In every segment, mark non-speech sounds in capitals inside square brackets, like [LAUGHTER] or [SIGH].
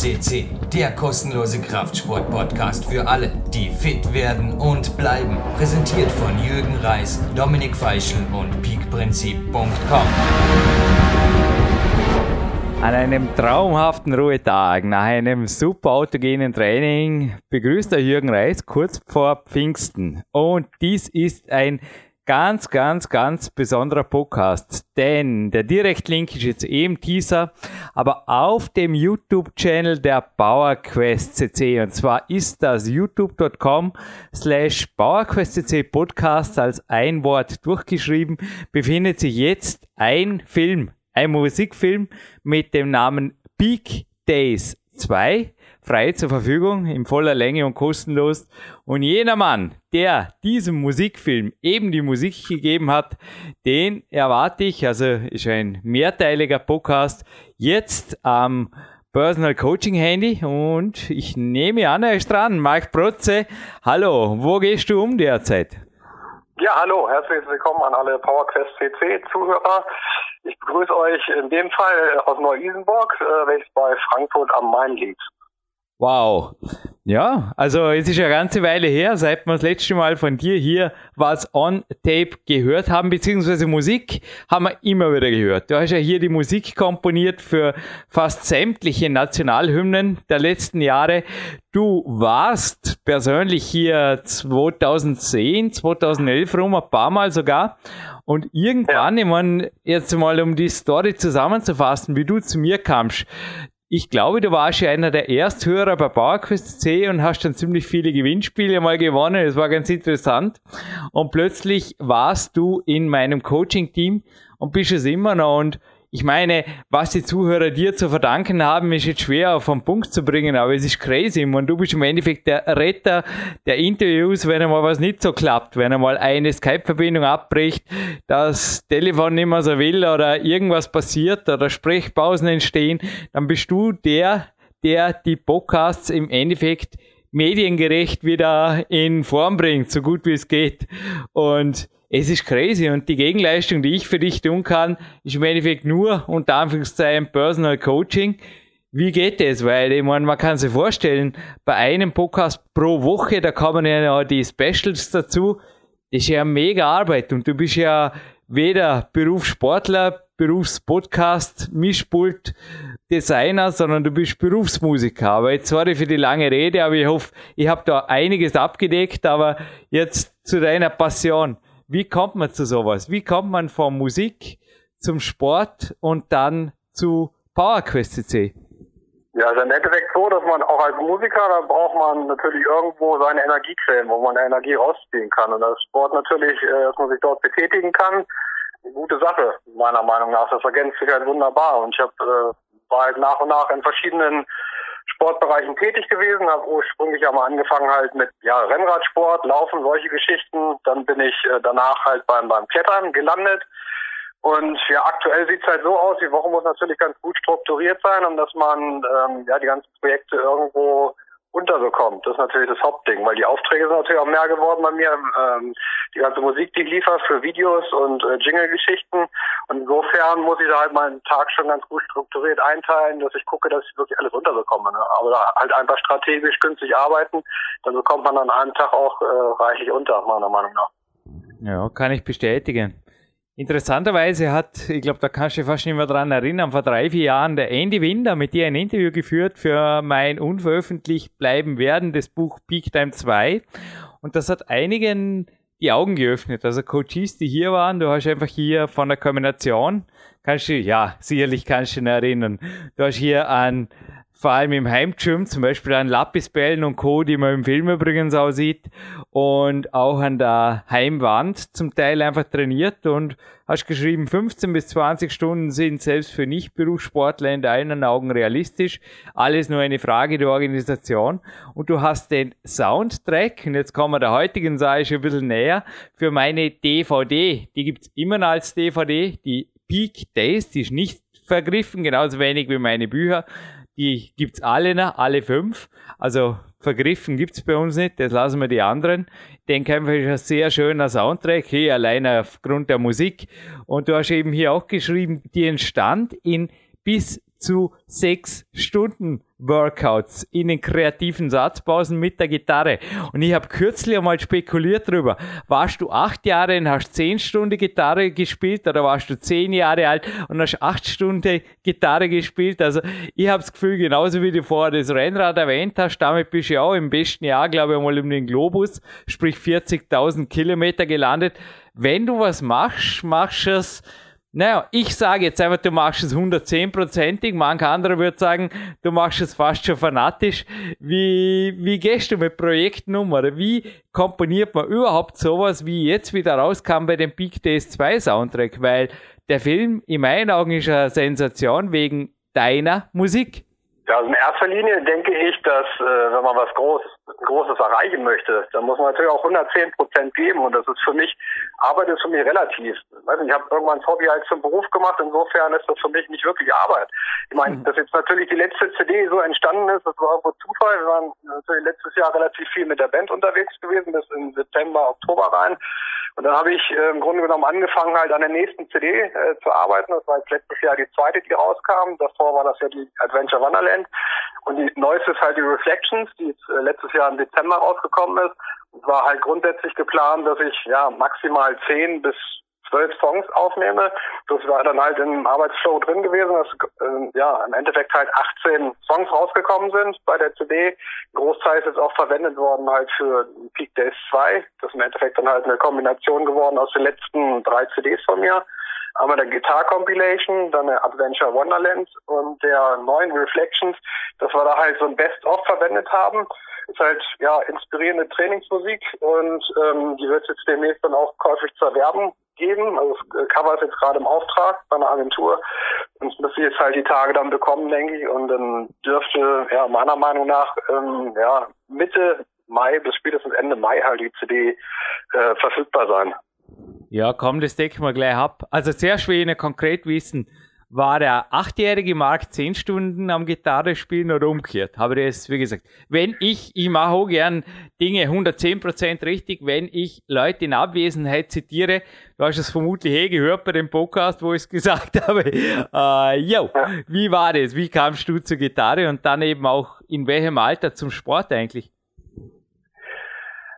CC, der kostenlose Kraftsport-Podcast für alle, die fit werden und bleiben. Präsentiert von Jürgen Reis, Dominik Feischl und peakprinzip.com. An einem traumhaften Ruhetag nach einem super autogenen Training begrüßt der Jürgen Reis kurz vor Pfingsten. Und dies ist ein ganz, ganz, ganz besonderer Podcast, denn der Direktlink ist jetzt eben eh Teaser, aber auf dem YouTube-Channel der PowerQuest CC und zwar ist das youtube.com slash PowerQuest CC Podcast als ein Wort durchgeschrieben, befindet sich jetzt ein Film, ein Musikfilm mit dem Namen Peak Days 2 frei zur Verfügung in voller Länge und kostenlos. Und jener Mann, der diesem Musikfilm eben die Musik gegeben hat, den erwarte ich, also ist ein mehrteiliger Podcast, jetzt am Personal Coaching Handy und ich nehme an, er ist dran. Marc Protze, hallo, wo gehst du um derzeit? Ja, hallo, herzlich willkommen an alle PowerQuest CC Zuhörer. Ich begrüße euch in dem Fall aus Neu-Isenburg, äh, welches bei Frankfurt am Main liegt. Wow. Ja, also es ist eine ganze Weile her, seit wir das letzte Mal von dir hier was on Tape gehört haben, beziehungsweise Musik haben wir immer wieder gehört. Du hast ja hier die Musik komponiert für fast sämtliche Nationalhymnen der letzten Jahre. Du warst persönlich hier 2010, 2011 rum, ein paar Mal sogar. Und irgendwann, ja. ich meine, jetzt mal um die Story zusammenzufassen, wie du zu mir kamst, ich glaube, du warst ja einer der Ersthörer bei PowerQuest C und hast dann ziemlich viele Gewinnspiele mal gewonnen. Das war ganz interessant. Und plötzlich warst du in meinem Coaching-Team und bist es immer noch. Und ich meine, was die Zuhörer dir zu verdanken haben, ist jetzt schwer auf den Punkt zu bringen, aber es ist crazy. Und du bist im Endeffekt der Retter der Interviews, wenn einmal was nicht so klappt, wenn einmal eine Skype-Verbindung abbricht, das Telefon nicht mehr so will oder irgendwas passiert oder Sprechpausen entstehen, dann bist du der, der die Podcasts im Endeffekt mediengerecht wieder in Form bringt, so gut wie es geht. Und es ist crazy und die Gegenleistung, die ich für dich tun kann, ist im Endeffekt nur unter Anführungszeichen Personal Coaching. Wie geht das? Weil ich meine, man kann sich vorstellen, bei einem Podcast pro Woche, da kommen ja noch die Specials dazu. Das ist ja mega Arbeit und du bist ja weder Berufssportler, Berufspodcast, Mischpult, Designer, sondern du bist Berufsmusiker. Aber jetzt sorry für die lange Rede, aber ich hoffe, ich habe da einiges abgedeckt, aber jetzt zu deiner Passion. Wie kommt man zu sowas? Wie kommt man von Musik zum Sport und dann zu PowerQuest CC? Ja, also im Endeffekt so, dass man auch als Musiker, da braucht man natürlich irgendwo seine Energiequellen, wo man Energie rausziehen kann. Und als Sport natürlich, äh, dass man sich dort betätigen kann, eine gute Sache, meiner Meinung nach. Das ergänzt sich halt wunderbar. Und ich habe äh, war halt nach und nach in verschiedenen Sportbereichen tätig gewesen, habe ursprünglich einmal angefangen halt mit ja, Rennradsport, Laufen, solche Geschichten. Dann bin ich äh, danach halt beim, beim Klettern gelandet. Und ja, aktuell sieht's halt so aus, die Woche muss natürlich ganz gut strukturiert sein, um dass man ähm, ja die ganzen Projekte irgendwo unterbekommt. Das ist natürlich das Hauptding, weil die Aufträge sind natürlich auch mehr geworden bei mir. Ähm, die ganze Musik, die ich liefere für Videos und äh, Jingle-Geschichten. Und insofern muss ich da halt meinen Tag schon ganz gut strukturiert einteilen, dass ich gucke, dass ich wirklich alles unterbekomme. Ne? Aber halt einfach strategisch günstig arbeiten, dann bekommt man an einem Tag auch äh, reichlich unter, meiner Meinung nach. Ja, kann ich bestätigen. Interessanterweise hat, ich glaube, da kannst du dich fast nicht mehr dran erinnern, vor drei, vier Jahren der Andy Winder mit dir ein Interview geführt für mein unveröffentlicht bleiben werdendes Buch Peak Time 2. Und das hat einigen die Augen geöffnet. Also Coaches, die hier waren, du hast einfach hier von der Kombination, kannst du, ja, sicherlich kannst du dich erinnern. Du hast hier an vor allem im Heimgym, zum Beispiel an Lapisbällen und Co., die man im Film übrigens auch sieht, und auch an der Heimwand zum Teil einfach trainiert und hast geschrieben, 15 bis 20 Stunden sind selbst für Nicht-Berufssportler in deinen Augen realistisch. Alles nur eine Frage der Organisation. Und du hast den Soundtrack, und jetzt kommen wir der heutigen Sache schon ein bisschen näher, für meine DVD. Die gibt's immer noch als DVD, die Peak Days, die ist nicht vergriffen, genauso wenig wie meine Bücher. Die gibt's alle noch, alle fünf. Also vergriffen gibt's bei uns nicht, das lassen wir die anderen. Denke einfach, ist ein sehr schöner Soundtrack, hier allein aufgrund der Musik. Und du hast eben hier auch geschrieben, die entstand in bis zu sechs Stunden Workouts, in den kreativen Satzpausen mit der Gitarre. Und ich habe kürzlich einmal spekuliert darüber, warst du acht Jahre und hast zehn Stunden Gitarre gespielt oder warst du zehn Jahre alt und hast acht Stunden Gitarre gespielt? Also ich habe das Gefühl, genauso wie du vorher das Rennrad erwähnt hast, damit bist du ja auch im besten Jahr, glaube ich, einmal um den Globus, sprich 40.000 Kilometer gelandet. Wenn du was machst, machst du es naja, ich sage jetzt einfach, du machst es 110%ig. Manch anderer würde sagen, du machst es fast schon fanatisch. Wie, wie gehst du mit Projekten um? Oder wie komponiert man überhaupt sowas, wie jetzt wieder rauskam bei dem Big Days 2 Soundtrack? Weil der Film in meinen Augen ist eine Sensation wegen deiner Musik. Ja, also in erster Linie denke ich, dass äh, wenn man was Großes, Großes erreichen möchte, dann muss man natürlich auch 110 Prozent geben und das ist für mich, Arbeit ist für mich relativ. Ich, weiß nicht, ich habe irgendwann das Hobby als zum Beruf gemacht, insofern ist das für mich nicht wirklich Arbeit. Ich meine, mhm. dass jetzt natürlich die letzte CD so entstanden ist, das war irgendwo Zufall. Wir waren natürlich letztes Jahr relativ viel mit der Band unterwegs gewesen, bis in September, Oktober rein. Und dann habe ich äh, im Grunde genommen angefangen, halt an der nächsten CD äh, zu arbeiten. Das war jetzt letztes Jahr die zweite, die rauskam. Davor war das ja die Adventure Wonderland. Und die neueste ist halt die Reflections, die jetzt, äh, letztes Jahr im Dezember rausgekommen ist. Es war halt grundsätzlich geplant, dass ich ja maximal zehn bis zwölf Songs aufnehme. Das war dann halt im Arbeitsflow drin gewesen, dass äh, ja im Endeffekt halt 18 Songs rausgekommen sind bei der CD. Ein Großteil ist auch verwendet worden halt für Peak Days 2. Das ist im Endeffekt dann halt eine Kombination geworden aus den letzten drei CDs von mir. Einmal der Guitar Compilation, dann der Adventure Wonderland und der neuen Reflections, dass wir da halt so ein Best-of verwendet haben ist halt ja inspirierende Trainingsmusik und ähm, die wird jetzt demnächst dann auch käuflich zu erwerben geben. Also das Cover ist jetzt gerade im Auftrag bei einer Agentur und das müsste jetzt halt die Tage dann bekommen, denke ich. Und dann dürfte ja meiner Meinung nach ähm, ja Mitte Mai bis spätestens Ende Mai halt die CD äh, verfügbar sein. Ja, komm, das decken wir gleich ab. Also sehr schwer konkret wissen, war der achtjährige Mark zehn Stunden am Gitarre spielen oder umgekehrt. Habe das, wie gesagt, wenn ich, ich mache auch gern Dinge 110% richtig, wenn ich Leute in Abwesenheit zitiere, du hast es vermutlich eh gehört bei dem Podcast, wo ich es gesagt [LAUGHS] habe, äh, yo, wie war das? Wie kamst du zur Gitarre und dann eben auch in welchem Alter zum Sport eigentlich?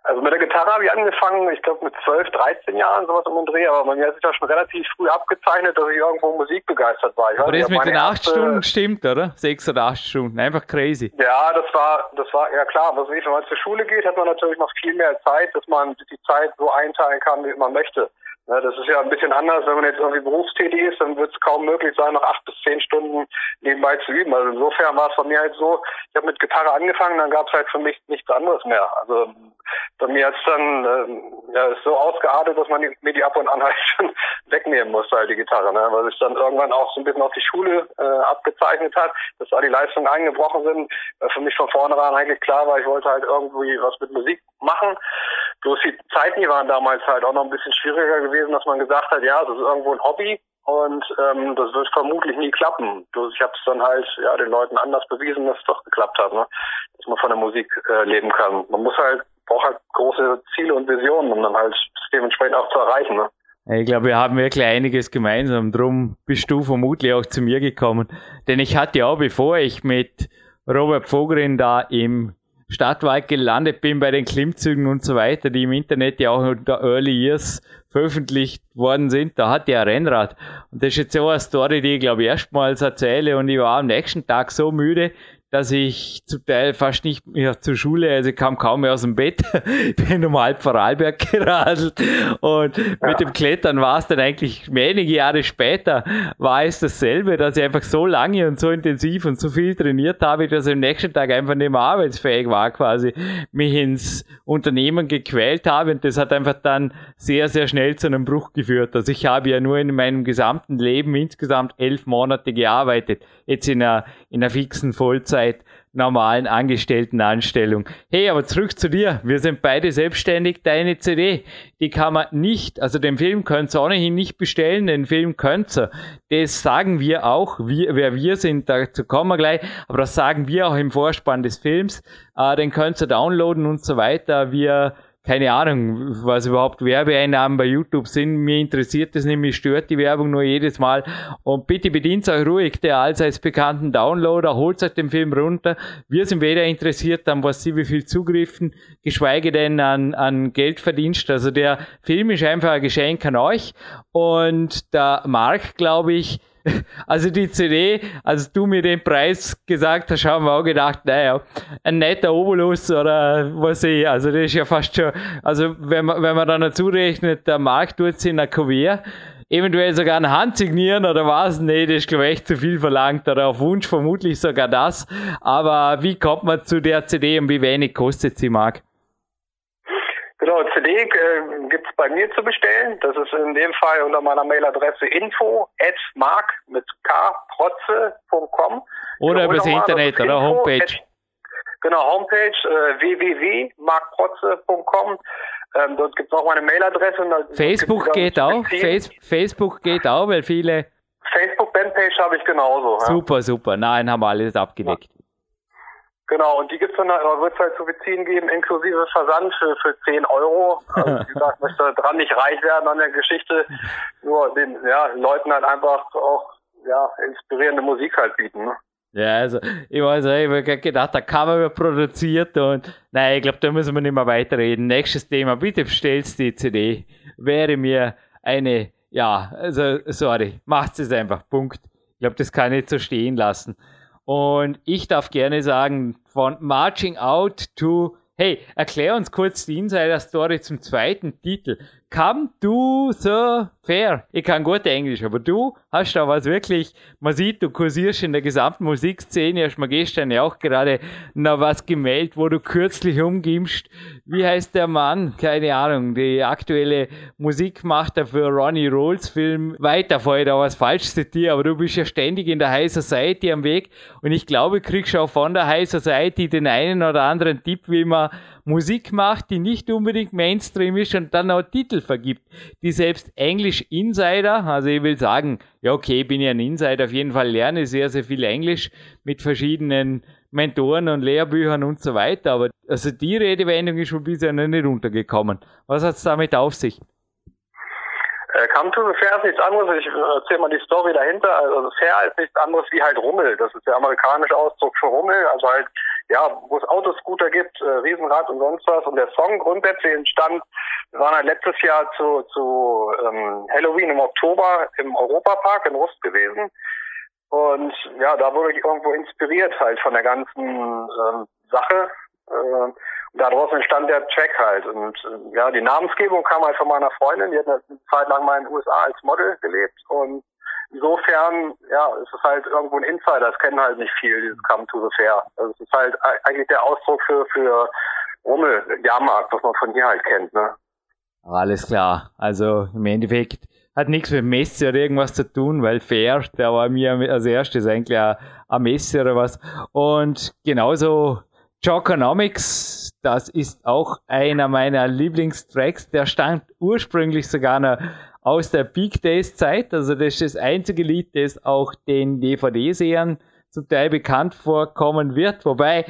Also mit der Gitarre habe ich angefangen, ich glaube mit 12, 13 Jahren, sowas um den Dreh, aber mir hat sich das schon relativ früh abgezeichnet, dass ich irgendwo musikbegeistert war. Ich aber das mit den acht Stunden stimmt, oder? Sechs oder acht Stunden, einfach crazy. Ja, das war, das war, ja klar, was ich, wenn man zur Schule geht, hat man natürlich noch viel mehr Zeit, dass man die Zeit so einteilen kann, wie man möchte. Ja, das ist ja ein bisschen anders, wenn man jetzt irgendwie berufstätig ist, dann wird es kaum möglich sein, noch acht bis zehn Stunden nebenbei zu üben. Also insofern war es bei mir halt so, ich habe mit Gitarre angefangen, dann gab es halt für mich nichts anderes mehr. Also bei mir hat es dann äh, ja, ist so ausgeartet, dass man mir die ab und an halt [LAUGHS] schon wegnehmen musste, halt die Gitarre, ne? weil sich dann irgendwann auch so ein bisschen auf die Schule äh, abgezeichnet hat, dass da die Leistungen eingebrochen sind. Weil für mich von vornherein eigentlich klar war, ich wollte halt irgendwie was mit Musik machen. Bloß die Zeiten, die waren damals halt auch noch ein bisschen schwieriger gewesen, dass man gesagt hat, ja, das ist irgendwo ein Hobby und ähm, das wird vermutlich nie klappen. Ich habe es dann halt ja den Leuten anders bewiesen, dass es doch geklappt hat, ne? dass man von der Musik äh, leben kann. Man muss halt braucht halt große Ziele und Visionen, um dann halt dementsprechend auch zu erreichen. Ne? Ich glaube, wir haben wirklich einiges gemeinsam. Drum bist du vermutlich auch zu mir gekommen. Denn ich hatte ja bevor ich mit Robert Vogerin da im Stadtwald gelandet bin bei den Klimmzügen und so weiter, die im Internet ja auch unter Early Years veröffentlicht worden sind, da hatte er ein Rennrad. Und das ist jetzt so eine Story, die ich glaube erstmals erzähle und ich war am nächsten Tag so müde, dass ich zum Teil fast nicht mehr zur Schule, also ich kam kaum mehr aus dem Bett, [LAUGHS] bin um halb Vorarlberg geradelt und ja. mit dem Klettern war es dann eigentlich wenige Jahre später, war es dasselbe, dass ich einfach so lange und so intensiv und so viel trainiert habe, dass ich am nächsten Tag einfach nicht mehr arbeitsfähig war, quasi mich ins Unternehmen gequält habe und das hat einfach dann sehr, sehr schnell zu einem Bruch geführt. Also ich habe ja nur in meinem gesamten Leben insgesamt elf Monate gearbeitet, jetzt in einer, in einer fixen Vollzeit Vollzeit normalen Angestelltenanstellung. Hey, aber zurück zu dir. Wir sind beide selbstständig. Deine CD, die kann man nicht, also den Film könnt ihr ohnehin nicht bestellen, den Film könnt ihr. Das sagen wir auch, wir, wer wir sind, dazu kommen wir gleich, aber das sagen wir auch im Vorspann des Films. Äh, den könnt ihr downloaden und so weiter. Wir keine Ahnung, was überhaupt Werbeeinnahmen bei YouTube sind. Mir interessiert das mich stört die Werbung nur jedes Mal. Und bitte bedient euch ruhig der allseits bekannten Downloader, holt euch den Film runter. Wir sind weder interessiert an was sie wie viel Zugriffen, geschweige denn an, an Geldverdienst. Also der Film ist einfach ein Geschenk an euch. Und der Mark, glaube ich, [LAUGHS] also die CD, als du mir den Preis gesagt hast, haben wir auch gedacht, naja, ein netter Obolus oder was ich, also das ist ja fast schon, also wenn man, wenn man dann dazu rechnet, der Markt tut es in einer Kuvert, eventuell sogar eine Hand signieren oder was, nee, das ist glaube ich echt zu viel verlangt oder auf Wunsch vermutlich sogar das, aber wie kommt man zu der CD und wie wenig kostet sie, Marc? Genau, CD äh, bei mir zu bestellen. Das ist in dem Fall unter meiner Mailadresse info at mark mit kprotze.com. Oder übers Internet oder Homepage. At, genau, Homepage äh, www.markprotze.com. Ähm, dort gibt es auch meine Mailadresse. Facebook geht auch. Face Facebook geht auch, weil viele. Facebook-Bandpage habe ich genauso. Super, ja. super. Nein, haben wir alles abgedeckt. Ja. Genau, und die gibt's dann, wird es halt zu beziehen geben, inklusive Versand für, für 10 Euro. Also, wie gesagt, [LAUGHS] möchte dran nicht reich werden an der Geschichte, nur den ja, Leuten halt einfach auch ja, inspirierende Musik halt bieten. Ne? Ja, also ich weiß ich habe gedacht, da kann man produziert und nein, ich glaube, da müssen wir nicht mehr weiterreden. Nächstes Thema, bitte bestellst die CD. Wäre mir eine, ja, also sorry, macht es einfach, Punkt. Ich glaube, das kann ich so stehen lassen. Und ich darf gerne sagen, von Marching Out to, hey, erklär uns kurz die Insider-Story zum zweiten Titel. Come to the fair. Ich kann gut Englisch, aber du hast da was wirklich, man sieht, du kursierst in der gesamten Musikszene, hast mir gestern ja auch gerade noch was gemeldet, wo du kürzlich umgibst. Wie heißt der Mann? Keine Ahnung, die aktuelle Musik macht er für Ronnie Rolls Film. Weiter vorher da was falsch zitiert, aber du bist ja ständig in der High Society am Weg und ich glaube, kriegst auch von der High Society den einen oder anderen Tipp, wie man Musik macht, die nicht unbedingt Mainstream ist und dann auch Titel vergibt, die selbst Englisch Insider, also ich will sagen, ja okay, bin ja ein Insider, auf jeden Fall lerne sehr, sehr viel Englisch mit verschiedenen Mentoren und Lehrbüchern und so weiter, aber also die Redewendung ist schon bisher noch nicht runtergekommen. Was hat es damit auf sich? Come to the Fair ist nichts anderes. Ich äh, erzähle mal die Story dahinter. Also Fair ist nichts anderes wie halt Rummel. Das ist der amerikanische Ausdruck für Rummel. Also halt ja, wo es Autoscooter gibt, äh, Riesenrad und sonst was. Und der Song grundsätzlich entstand, wir waren halt letztes Jahr zu, zu ähm, Halloween im Oktober im Europapark in Rust gewesen. Und ja, da wurde ich irgendwo inspiriert halt von der ganzen ähm, Sache. Äh, daraus entstand der Track halt. Und äh, ja, die Namensgebung kam halt von meiner Freundin, die hat eine Zeit lang mal in den USA als Model gelebt. Und insofern, ja, es ist halt irgendwo ein Insider, es kennen halt nicht viel, dieses Come to the Fair. Also es ist halt eigentlich der Ausdruck für, für Rummel, Jahrmarkt, was man von hier halt kennt, ne? Alles klar. Also im Endeffekt hat nichts mit Messe oder irgendwas zu tun, weil Fair, der war mir als erstes eigentlich eine Messe oder was. Und genauso Joconomics, das ist auch einer meiner Lieblingstracks. Der stand ursprünglich sogar noch aus der Peak Days Zeit. Also das ist das einzige Lied, das auch den DVD-Sehern zum Teil bekannt vorkommen wird. Wobei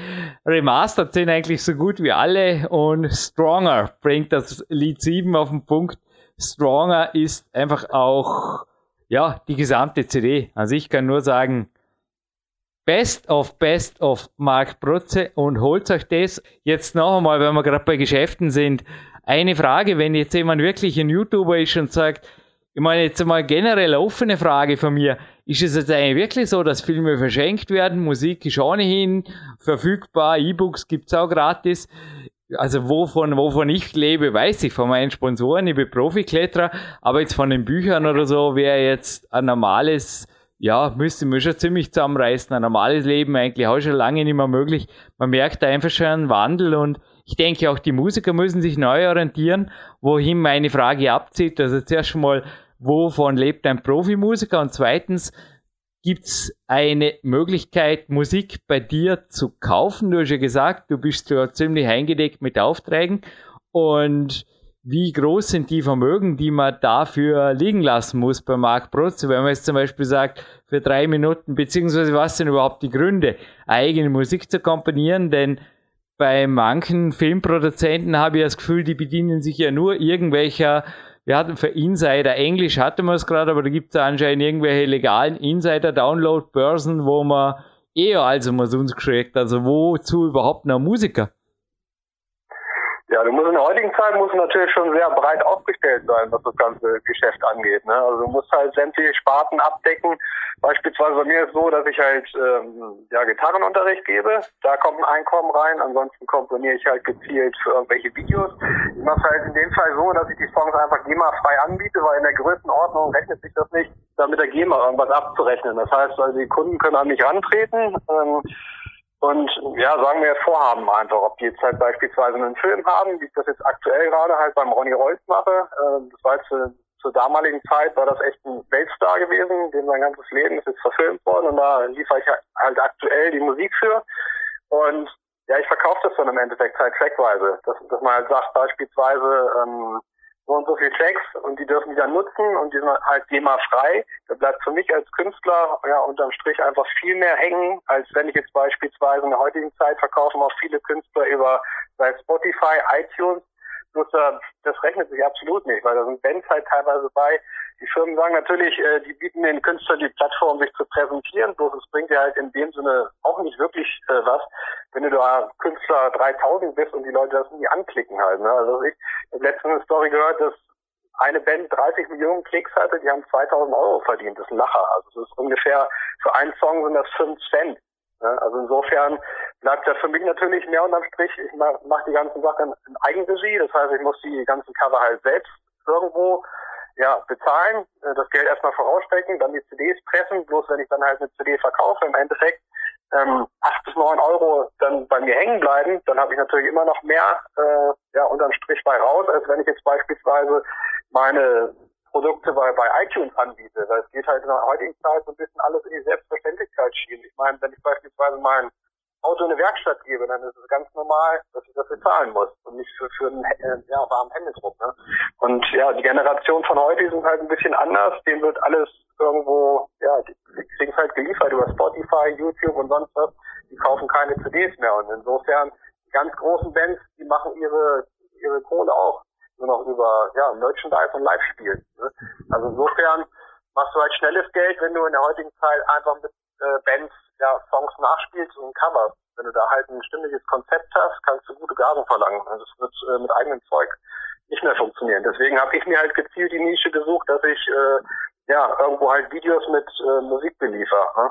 Remastered sind eigentlich so gut wie alle und Stronger bringt das Lied 7 auf den Punkt. Stronger ist einfach auch, ja, die gesamte CD. Also ich kann nur sagen, Best of Best of Mark Brutze und holt euch das jetzt noch einmal, wenn wir gerade bei Geschäften sind, eine Frage, wenn jetzt jemand wirklich ein YouTuber ist und sagt, ich meine jetzt mal generell offene Frage von mir, ist es jetzt eigentlich wirklich so, dass Filme verschenkt werden, Musik ist ohnehin verfügbar, E-Books gibt's auch gratis. Also wovon, wovon ich lebe, weiß ich von meinen Sponsoren, ich bin Profikletterer, aber jetzt von den Büchern oder so wäre jetzt ein normales, ja, müsste man schon ziemlich zusammenreißen, ein normales Leben eigentlich auch schon lange nicht mehr möglich. Man merkt da einfach schon einen Wandel und ich denke auch die Musiker müssen sich neu orientieren, wohin meine Frage abzieht. Also zuerst mal, wovon lebt ein Profimusiker? Und zweitens, gibt es eine Möglichkeit, Musik bei dir zu kaufen? Du hast ja gesagt, du bist ja ziemlich eingedeckt mit Aufträgen. Und wie groß sind die Vermögen, die man dafür liegen lassen muss bei Mark Protze? Wenn man jetzt zum Beispiel sagt, für drei Minuten, beziehungsweise was sind überhaupt die Gründe, eigene Musik zu komponieren? Denn bei manchen Filmproduzenten habe ich das Gefühl, die bedienen sich ja nur irgendwelcher wir hatten für Insider, Englisch hatten wir es gerade, aber da gibt es anscheinend irgendwelche legalen Insider-Download-Börsen, wo man eher als man uns kriegt. Also wozu überhaupt noch Musiker? Ja, du musst in der heutigen Zeit musst natürlich schon sehr breit aufgestellt sein, was das ganze Geschäft angeht. Ne? Also du musst halt sämtliche Sparten abdecken. Beispielsweise bei mir ist es so, dass ich halt ähm, ja, Gitarrenunterricht gebe. Da kommt ein Einkommen rein. Ansonsten komponiere ich halt gezielt für irgendwelche Videos. Ich mache halt in dem Fall so, dass ich die Songs einfach GEMA-frei anbiete, weil in der Größenordnung rechnet sich das nicht, damit der GEMA irgendwas abzurechnen. Das heißt, also die Kunden können an mich rantreten. Ähm, und ja, sagen wir Vorhaben einfach, ob die jetzt halt beispielsweise einen Film haben, wie ich das jetzt aktuell gerade halt beim Ronny Reus mache. Äh, das war jetzt zu, zur damaligen Zeit war das echt ein Weltstar gewesen, dem sein ganzes Leben ist jetzt verfilmt worden und da liefere ich halt aktuell die Musik für. Und ja, ich verkaufe das dann im Endeffekt halt trackweise. Dass, dass man halt sagt, beispielsweise, ähm, so und so viele Tracks und die dürfen die dann nutzen und die sind halt GEMA-frei. Da bleibt für mich als Künstler ja unterm Strich einfach viel mehr hängen, als wenn ich jetzt beispielsweise in der heutigen Zeit verkaufen auch viele Künstler über sei Spotify, iTunes. Bloß, äh, das rechnet sich absolut nicht, weil da sind Bands halt teilweise bei, die Firmen sagen natürlich, äh, die bieten den Künstlern die Plattform, sich zu präsentieren, bloß es bringt ja halt in dem Sinne auch nicht wirklich äh, was, wenn du da Künstler 3000 bist und die Leute das nie anklicken halt. Ne? Also ich habe letztens eine Story gehört, dass eine Band 30 Millionen Klicks hatte, die haben 2000 Euro verdient. Das ist ein Lacher. Also das ist ungefähr, für einen Song sind das 5 Cent. Ne? Also insofern bleibt ja für mich natürlich mehr unterm Strich. Ich mache mach die ganzen Sachen in Eigenregie. Das heißt, ich muss die ganzen Cover halt selbst irgendwo ja, bezahlen, äh, das Geld erstmal vorausstecken, dann die CDs pressen, bloß wenn ich dann halt eine CD verkaufe, im Endeffekt ähm, 8 bis 9 Euro dann bei mir hängen bleiben, dann habe ich natürlich immer noch mehr äh, ja, unterm Strich bei raus, als wenn ich jetzt beispielsweise meine Produkte bei, bei iTunes anbiete. Weil es geht halt in der heutigen Zeit so ein bisschen alles in die Selbstverständlichkeit schieben. Ich meine, wenn ich beispielsweise mein Auto in eine Werkstatt gebe, dann ist es ganz normal, dass ich dafür zahlen muss und nicht für, für einen äh, ja, warmen Händedruck. Ne? Und ja, die Generation von heute sind halt ein bisschen anders. Denen wird alles irgendwo, ja, die, kriegen es halt geliefert über Spotify, YouTube und sonst was. Die kaufen keine CDs mehr. Und insofern, die ganz großen Bands, die machen ihre, ihre Kohle auch nur noch über ja, Merchandise und Live-Spielen. Ne? Also insofern machst du halt schnelles Geld, wenn du in der heutigen Zeit einfach mit äh, Bands ja, Songs nachspielst und coverst. Wenn du da halt ein stimmliches Konzept hast, kannst du gute Gaben verlangen. Das wird äh, mit eigenem Zeug nicht mehr funktionieren. Deswegen habe ich mir halt gezielt die Nische gesucht, dass ich äh, ja irgendwo halt Videos mit äh, Musik beliefer. Ne?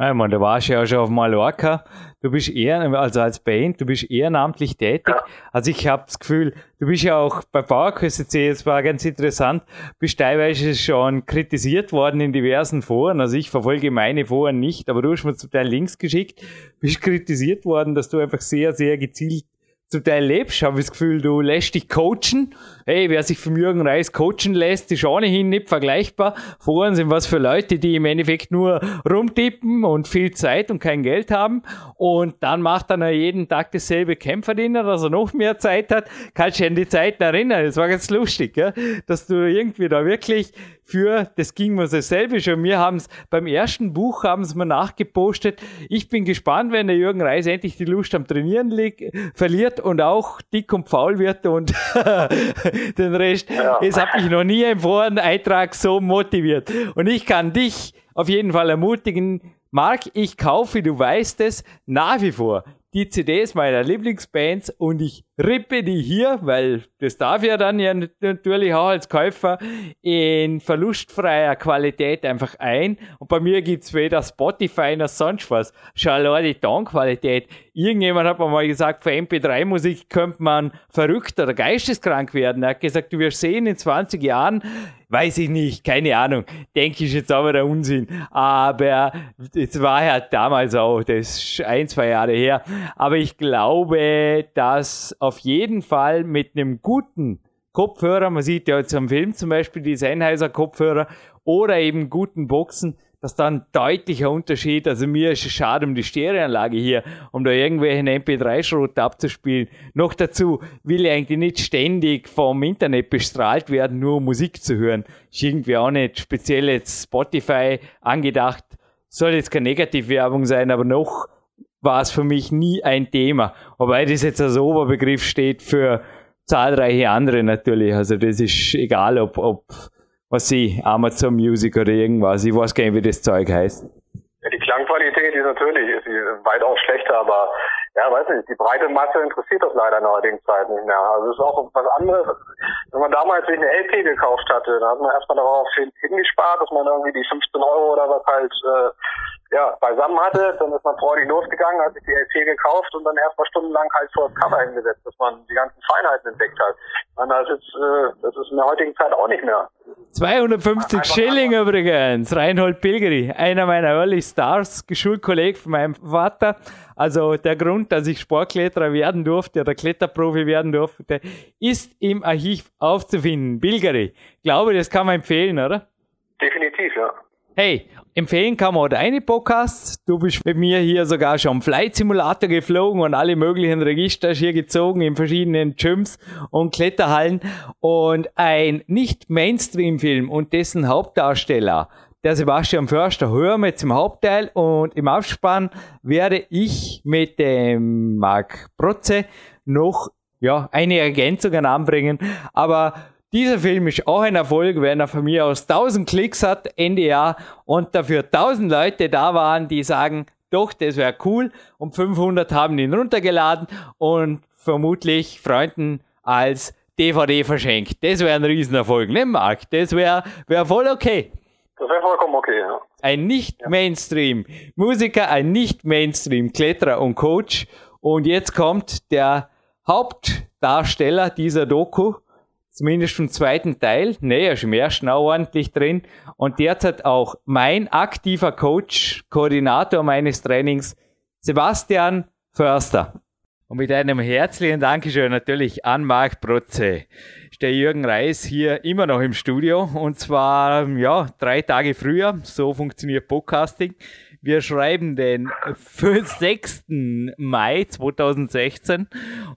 Ja, man, da warst du ja schon auf Mallorca. Du bist eher, also als Band, du bist ehrenamtlich tätig. Ja. Also ich habe das Gefühl, du bist ja auch bei PowerQuest.c, es war ganz interessant, bist teilweise schon kritisiert worden in diversen Foren. Also ich verfolge meine Foren nicht, aber du hast mir zum Teil Links geschickt, bist kritisiert worden, dass du einfach sehr, sehr gezielt zum Teil lebst, habe ich das Gefühl, du lässt dich coachen. Hey, wer sich vom Jürgen Reis coachen lässt, ist ohnehin nicht vergleichbar. Foren sind was für Leute, die im Endeffekt nur rumtippen und viel Zeit und kein Geld haben. Und dann macht er jeden Tag dasselbe Kämpferdiener, dass er noch mehr Zeit hat. Kannst du dich an die Zeiten erinnern? Das war ganz lustig, ja? dass du irgendwie da wirklich für, das ging mir dasselbe schon. Wir haben es beim ersten Buch haben es mal nachgepostet. Ich bin gespannt, wenn der Jürgen Reis endlich die Lust am Trainieren liegt, verliert und auch dick und faul wird und [LAUGHS] den Rest. Ja. Es hat mich noch nie im vorigen Eintrag so motiviert. Und ich kann dich auf jeden Fall ermutigen, Marc, ich kaufe, du weißt es, nach wie vor die CDs meiner Lieblingsbands und ich rippe die hier, weil das darf ja dann ja natürlich auch als Käufer in verlustfreier Qualität einfach ein. Und bei mir gibt's weder Spotify noch sonst was. Schau die Tonqualität. Irgendjemand hat mir mal gesagt, für MP3-Musik könnte man verrückt oder geisteskrank werden. Er hat gesagt, wirst sehen in 20 Jahren, weiß ich nicht, keine Ahnung. Denke ich jetzt aber der Unsinn. Aber es war ja damals auch, das ist ein, zwei Jahre her. Aber ich glaube, dass auf jeden Fall mit einem guten Kopfhörer, man sieht ja jetzt am Film zum Beispiel die Sennheiser Kopfhörer oder eben guten Boxen, dass da ein deutlicher Unterschied, also mir ist es schade um die Stereoanlage hier, um da irgendwelchen MP3-Schrot abzuspielen. Noch dazu will ich eigentlich nicht ständig vom Internet bestrahlt werden, nur um Musik zu hören. Ist irgendwie auch nicht speziell jetzt Spotify angedacht. Soll jetzt keine Negativwerbung sein, aber noch war es für mich nie ein Thema. Wobei das jetzt als Oberbegriff steht für zahlreiche andere natürlich. Also das ist egal, ob, ob was sie, Amazon Music oder irgendwas. Ich weiß gar nicht, wie das Zeug heißt. Ja, die Klangqualität ist natürlich ist weitaus schlechter, aber ja, weiß nicht, die breite Masse interessiert das leider in heutigen Zeit nicht mehr. Also es ist auch was anderes. Wenn man damals sich eine LP gekauft hatte, dann hat man erstmal darauf hingespart, dass man irgendwie die 15 Euro oder was halt äh, ja, beisammen hatte, dann ist man freudig losgegangen, hat sich die LP gekauft und dann erstmal stundenlang halt vor das Cover hingesetzt, dass man die ganzen Feinheiten entdeckt hat. Und das ist, äh, das ist in der heutigen Zeit auch nicht mehr. 250 Schilling einfach. übrigens, Reinhold Pilgeri, einer meiner Early Stars, Schulkolleg von meinem Vater. Also der Grund, dass ich Sportkletterer werden durfte oder Kletterprofi werden durfte, ist im Archiv aufzufinden. Pilgeri, glaube, das kann man empfehlen, oder? Definitiv, ja. Hey, empfehlen kann man deine Podcasts. Du bist mit mir hier sogar schon Flight Simulator geflogen und alle möglichen Register hier gezogen in verschiedenen Gyms und Kletterhallen. Und ein Nicht-Mainstream-Film und dessen Hauptdarsteller, der Sebastian Förster, hören wir jetzt im Hauptteil und im Abspann werde ich mit dem Marc Protze noch ja, eine Ergänzung anbringen. Aber dieser Film ist auch ein Erfolg, wenn er von mir aus 1000 Klicks hat, Ende Jahr, und dafür 1000 Leute da waren, die sagen, doch, das wäre cool, und 500 haben ihn runtergeladen und vermutlich Freunden als DVD verschenkt. Das wäre ein Riesenerfolg, ne, Marc? Das wäre wär voll okay. Das wäre vollkommen okay, ja. Ein Nicht-Mainstream-Musiker, ein Nicht-Mainstream-Kletterer und Coach. Und jetzt kommt der Hauptdarsteller dieser Doku, zumindest vom zweiten Teil. Nee, er ist im ersten auch ordentlich drin. Und derzeit auch mein aktiver Coach, Koordinator meines Trainings, Sebastian Förster. Und mit einem herzlichen Dankeschön natürlich an Marc Protze. Ist der Jürgen Reis hier immer noch im Studio und zwar, ja, drei Tage früher. So funktioniert Podcasting. Wir schreiben den 6. Mai 2016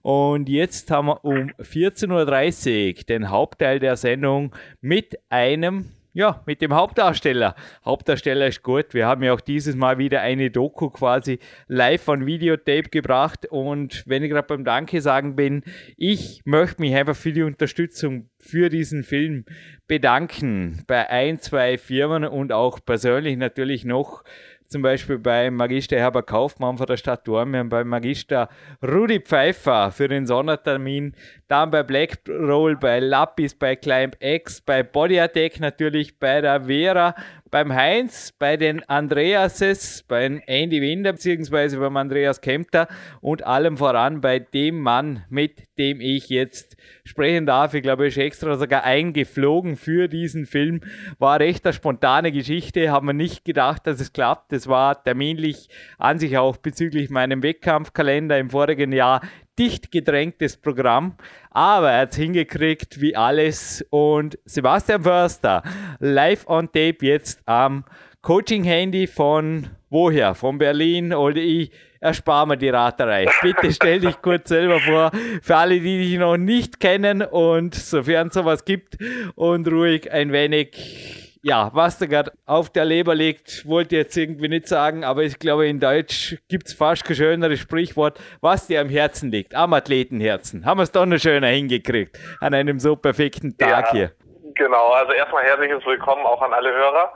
und jetzt haben wir um 14.30 Uhr den Hauptteil der Sendung mit einem ja, mit dem Hauptdarsteller. Hauptdarsteller ist gut. Wir haben ja auch dieses Mal wieder eine Doku quasi live von Videotape gebracht. Und wenn ich gerade beim Danke sagen bin, ich möchte mich einfach für die Unterstützung für diesen Film bedanken. Bei ein, zwei Firmen und auch persönlich natürlich noch zum Beispiel beim Magister Herbert Kaufmann von der Stadt Dormien, beim Magister Rudi Pfeiffer für den Sondertermin, dann bei Blackroll, bei Lapis, bei Climb X, bei Body Attack natürlich, bei der Vera, beim Heinz, bei den Andreases, beim Andy Winder beziehungsweise beim Andreas Kempter und allem voran bei dem Mann, mit dem ich jetzt sprechen darf. Ich glaube, er ist extra sogar eingeflogen für diesen Film. War recht eine spontane Geschichte, haben wir nicht gedacht, dass es klappt. Es war terminlich an sich auch bezüglich meinem Wettkampfkalender im vorigen Jahr dicht gedrängtes Programm, aber er hat es hingekriegt wie alles. Und Sebastian Förster, live on tape jetzt am Coaching-Handy von woher? Von Berlin oder ich erspare mir die Raterei. Bitte stell dich [LAUGHS] kurz selber vor, für alle, die dich noch nicht kennen und sofern es sowas gibt und ruhig ein wenig ja, was da gerade auf der Leber liegt, wollte ich jetzt irgendwie nicht sagen, aber ich glaube, in Deutsch gibt es fast kein schöneres Sprichwort, was dir am Herzen liegt, am Athletenherzen. Haben wir es doch noch schöner hingekriegt an einem so perfekten Tag ja, hier. Genau, also erstmal herzliches Willkommen auch an alle Hörer.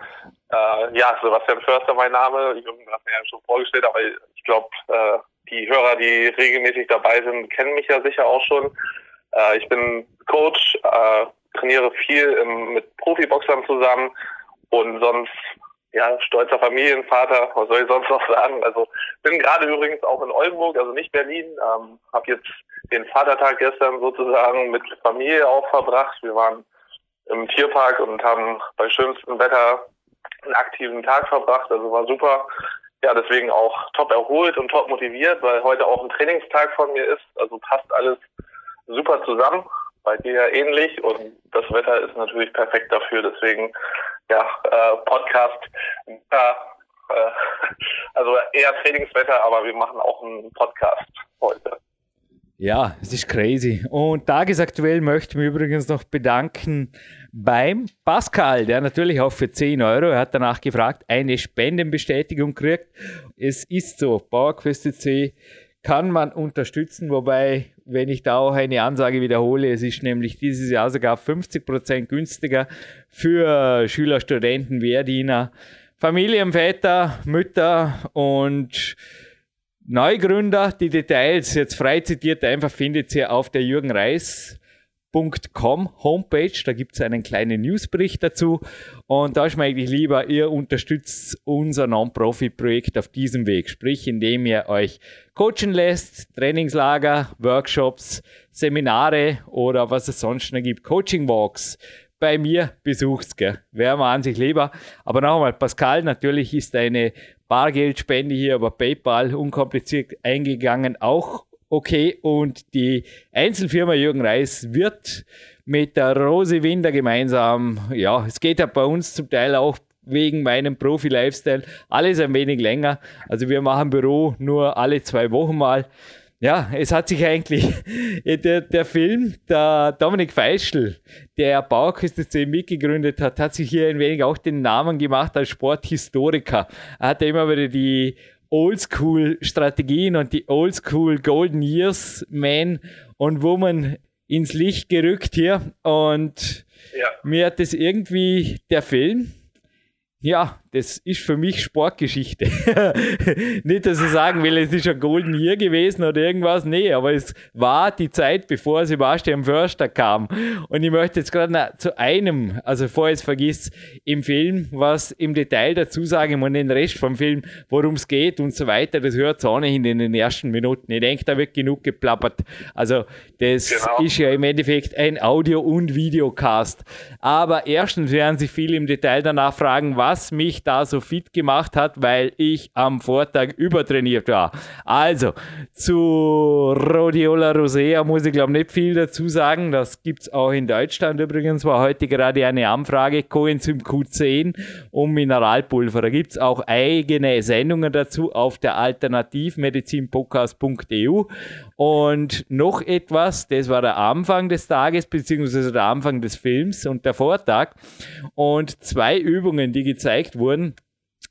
Äh, ja, Sebastian Förster mein Name, Jürgen hat mir ja schon vorgestellt, aber ich glaube, äh, die Hörer, die regelmäßig dabei sind, kennen mich ja sicher auch schon. Äh, ich bin Coach, äh, trainiere viel im, mit Profiboxern zusammen und sonst ja, stolzer Familienvater, was soll ich sonst noch sagen? Also bin gerade übrigens auch in Oldenburg, also nicht Berlin, ähm, habe jetzt den Vatertag gestern sozusagen mit Familie auch verbracht. Wir waren im Tierpark und haben bei schönstem Wetter einen aktiven Tag verbracht, also war super. Ja, deswegen auch top erholt und top motiviert, weil heute auch ein Trainingstag von mir ist, also passt alles super zusammen bei dir ähnlich und das Wetter ist natürlich perfekt dafür. Deswegen, ja, äh, Podcast, ja, äh, also eher Trainingswetter, aber wir machen auch einen Podcast heute. Ja, es ist crazy. Und tagesaktuell möchte ich mich übrigens noch bedanken beim Pascal, der natürlich auch für 10 Euro, er hat danach gefragt, eine Spendenbestätigung kriegt. Es ist so, PowerQuest C kann man unterstützen, wobei, wenn ich da auch eine Ansage wiederhole, es ist nämlich dieses Jahr sogar 50% günstiger für Schüler, Studenten, Wehrdiener, Familienväter, Mütter und Neugründer. Die Details, jetzt frei zitiert, einfach findet ihr auf der Jürgen Reis Homepage. Da gibt es einen kleinen Newsbericht dazu. Und da ist mir eigentlich lieber, ihr unterstützt unser Non-Profit-Projekt auf diesem Weg. Sprich, indem ihr euch coachen lässt, Trainingslager, Workshops, Seminare oder was es sonst noch gibt, Coaching-Walks bei mir besuchst. Wäre mir an sich lieber. Aber nochmal, Pascal, natürlich ist eine Bargeldspende hier über PayPal unkompliziert eingegangen, auch okay. Und die Einzelfirma Jürgen Reis wird mit der Rose Winder gemeinsam, ja, es geht ja bei uns zum Teil auch wegen meinem Profi-Lifestyle alles ein wenig länger. Also wir machen Büro nur alle zwei Wochen mal. Ja, es hat sich eigentlich [LAUGHS] der, der Film, der Dominik Feischl, der Bauerküste mitgegründet hat, hat sich hier ein wenig auch den Namen gemacht als Sporthistoriker. Er hat immer wieder die Oldschool-Strategien und die Oldschool Golden Years Man und Woman ins Licht gerückt hier. Und ja. mir hat das irgendwie der Film ja, das ist für mich Sportgeschichte. [LAUGHS] Nicht, dass ich sagen will, es ist ein Golden Year gewesen oder irgendwas. Nee, aber es war die Zeit, bevor Sebastian Förster kam. Und ich möchte jetzt gerade zu einem, also vorher jetzt vergiss, im Film, was im Detail dazu sagen und den Rest vom Film, worum es geht und so weiter, das hört es ohnehin in den ersten Minuten. Ich denke, da wird genug geplappert. Also, das genau. ist ja im Endeffekt ein Audio- und Videocast. Aber erstens werden sich viele im Detail danach fragen, was was mich da so fit gemacht hat, weil ich am Vortag übertrainiert war. Also, zu Rhodiola Rosea muss ich glaube nicht viel dazu sagen. Das gibt es auch in Deutschland übrigens. War heute gerade eine Anfrage, Coenzym Q10 und Mineralpulver. Da gibt es auch eigene Sendungen dazu auf der Alternativmedizinpodcast.eu. Und noch etwas, das war der Anfang des Tages, beziehungsweise der Anfang des Films und der Vortag. Und zwei Übungen, die gezeigt wurden,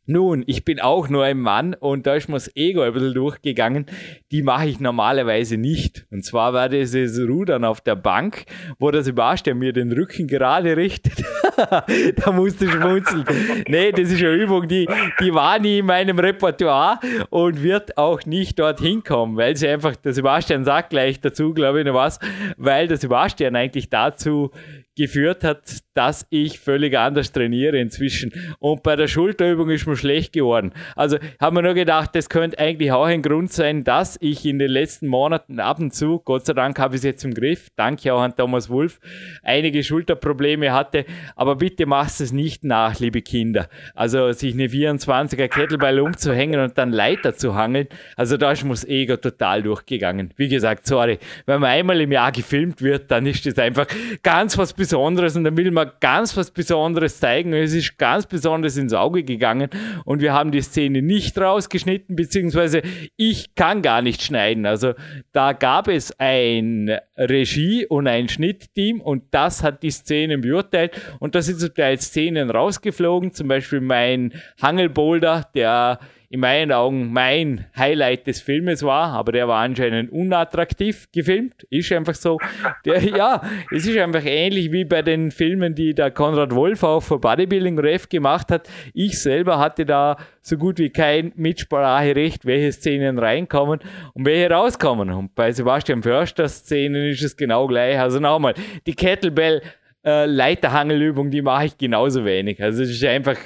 nun, ich bin auch nur ein Mann und da ist mir das Ego ein bisschen durchgegangen. Die mache ich normalerweise nicht. Und zwar war das Rudern auf der Bank, wo der Sebastian mir den Rücken gerade richtet. [LAUGHS] da musste ich schmunzeln. nee, das ist eine Übung, die, die war nie in meinem Repertoire und wird auch nicht dorthin kommen, weil sie einfach, der Sebastian sagt gleich dazu, glaube ich, noch was, weil der Sebastian eigentlich dazu geführt hat, dass ich völlig anders trainiere inzwischen. Und bei der Schulterübung ist mir schlecht geworden. Also haben wir nur gedacht, das könnte eigentlich auch ein Grund sein, dass ich in den letzten Monaten ab und zu, Gott sei Dank habe ich es jetzt im Griff, danke auch an Thomas Wolf, einige Schulterprobleme hatte. Aber bitte macht es nicht nach, liebe Kinder. Also sich eine 24er Kettlebell umzuhängen und dann Leiter zu hangeln, also da ist mir das Ego total durchgegangen. Wie gesagt, sorry, wenn man einmal im Jahr gefilmt wird, dann ist das einfach ganz was Besonderes und dann will man ganz was Besonderes zeigen. Es ist ganz besonders ins Auge gegangen und wir haben die Szene nicht rausgeschnitten, beziehungsweise ich kann gar nicht schneiden. Also da gab es ein Regie- und ein Schnittteam und das hat die Szenen beurteilt und da sind zum Teil Szenen rausgeflogen, zum Beispiel mein Hangelboulder, der in meinen Augen mein Highlight des Filmes war, aber der war anscheinend unattraktiv gefilmt. Ist einfach so. Der, [LAUGHS] ja, es ist einfach ähnlich wie bei den Filmen, die der Konrad Wolf auch für Bodybuilding Ref gemacht hat. Ich selber hatte da so gut wie kein Mitspracherecht, welche Szenen reinkommen und welche rauskommen. Und bei Sebastian Förster Szenen ist es genau gleich. Also nochmal, die Kettlebell äh, Leiterhangelübung, die mache ich genauso wenig. Also es ist einfach,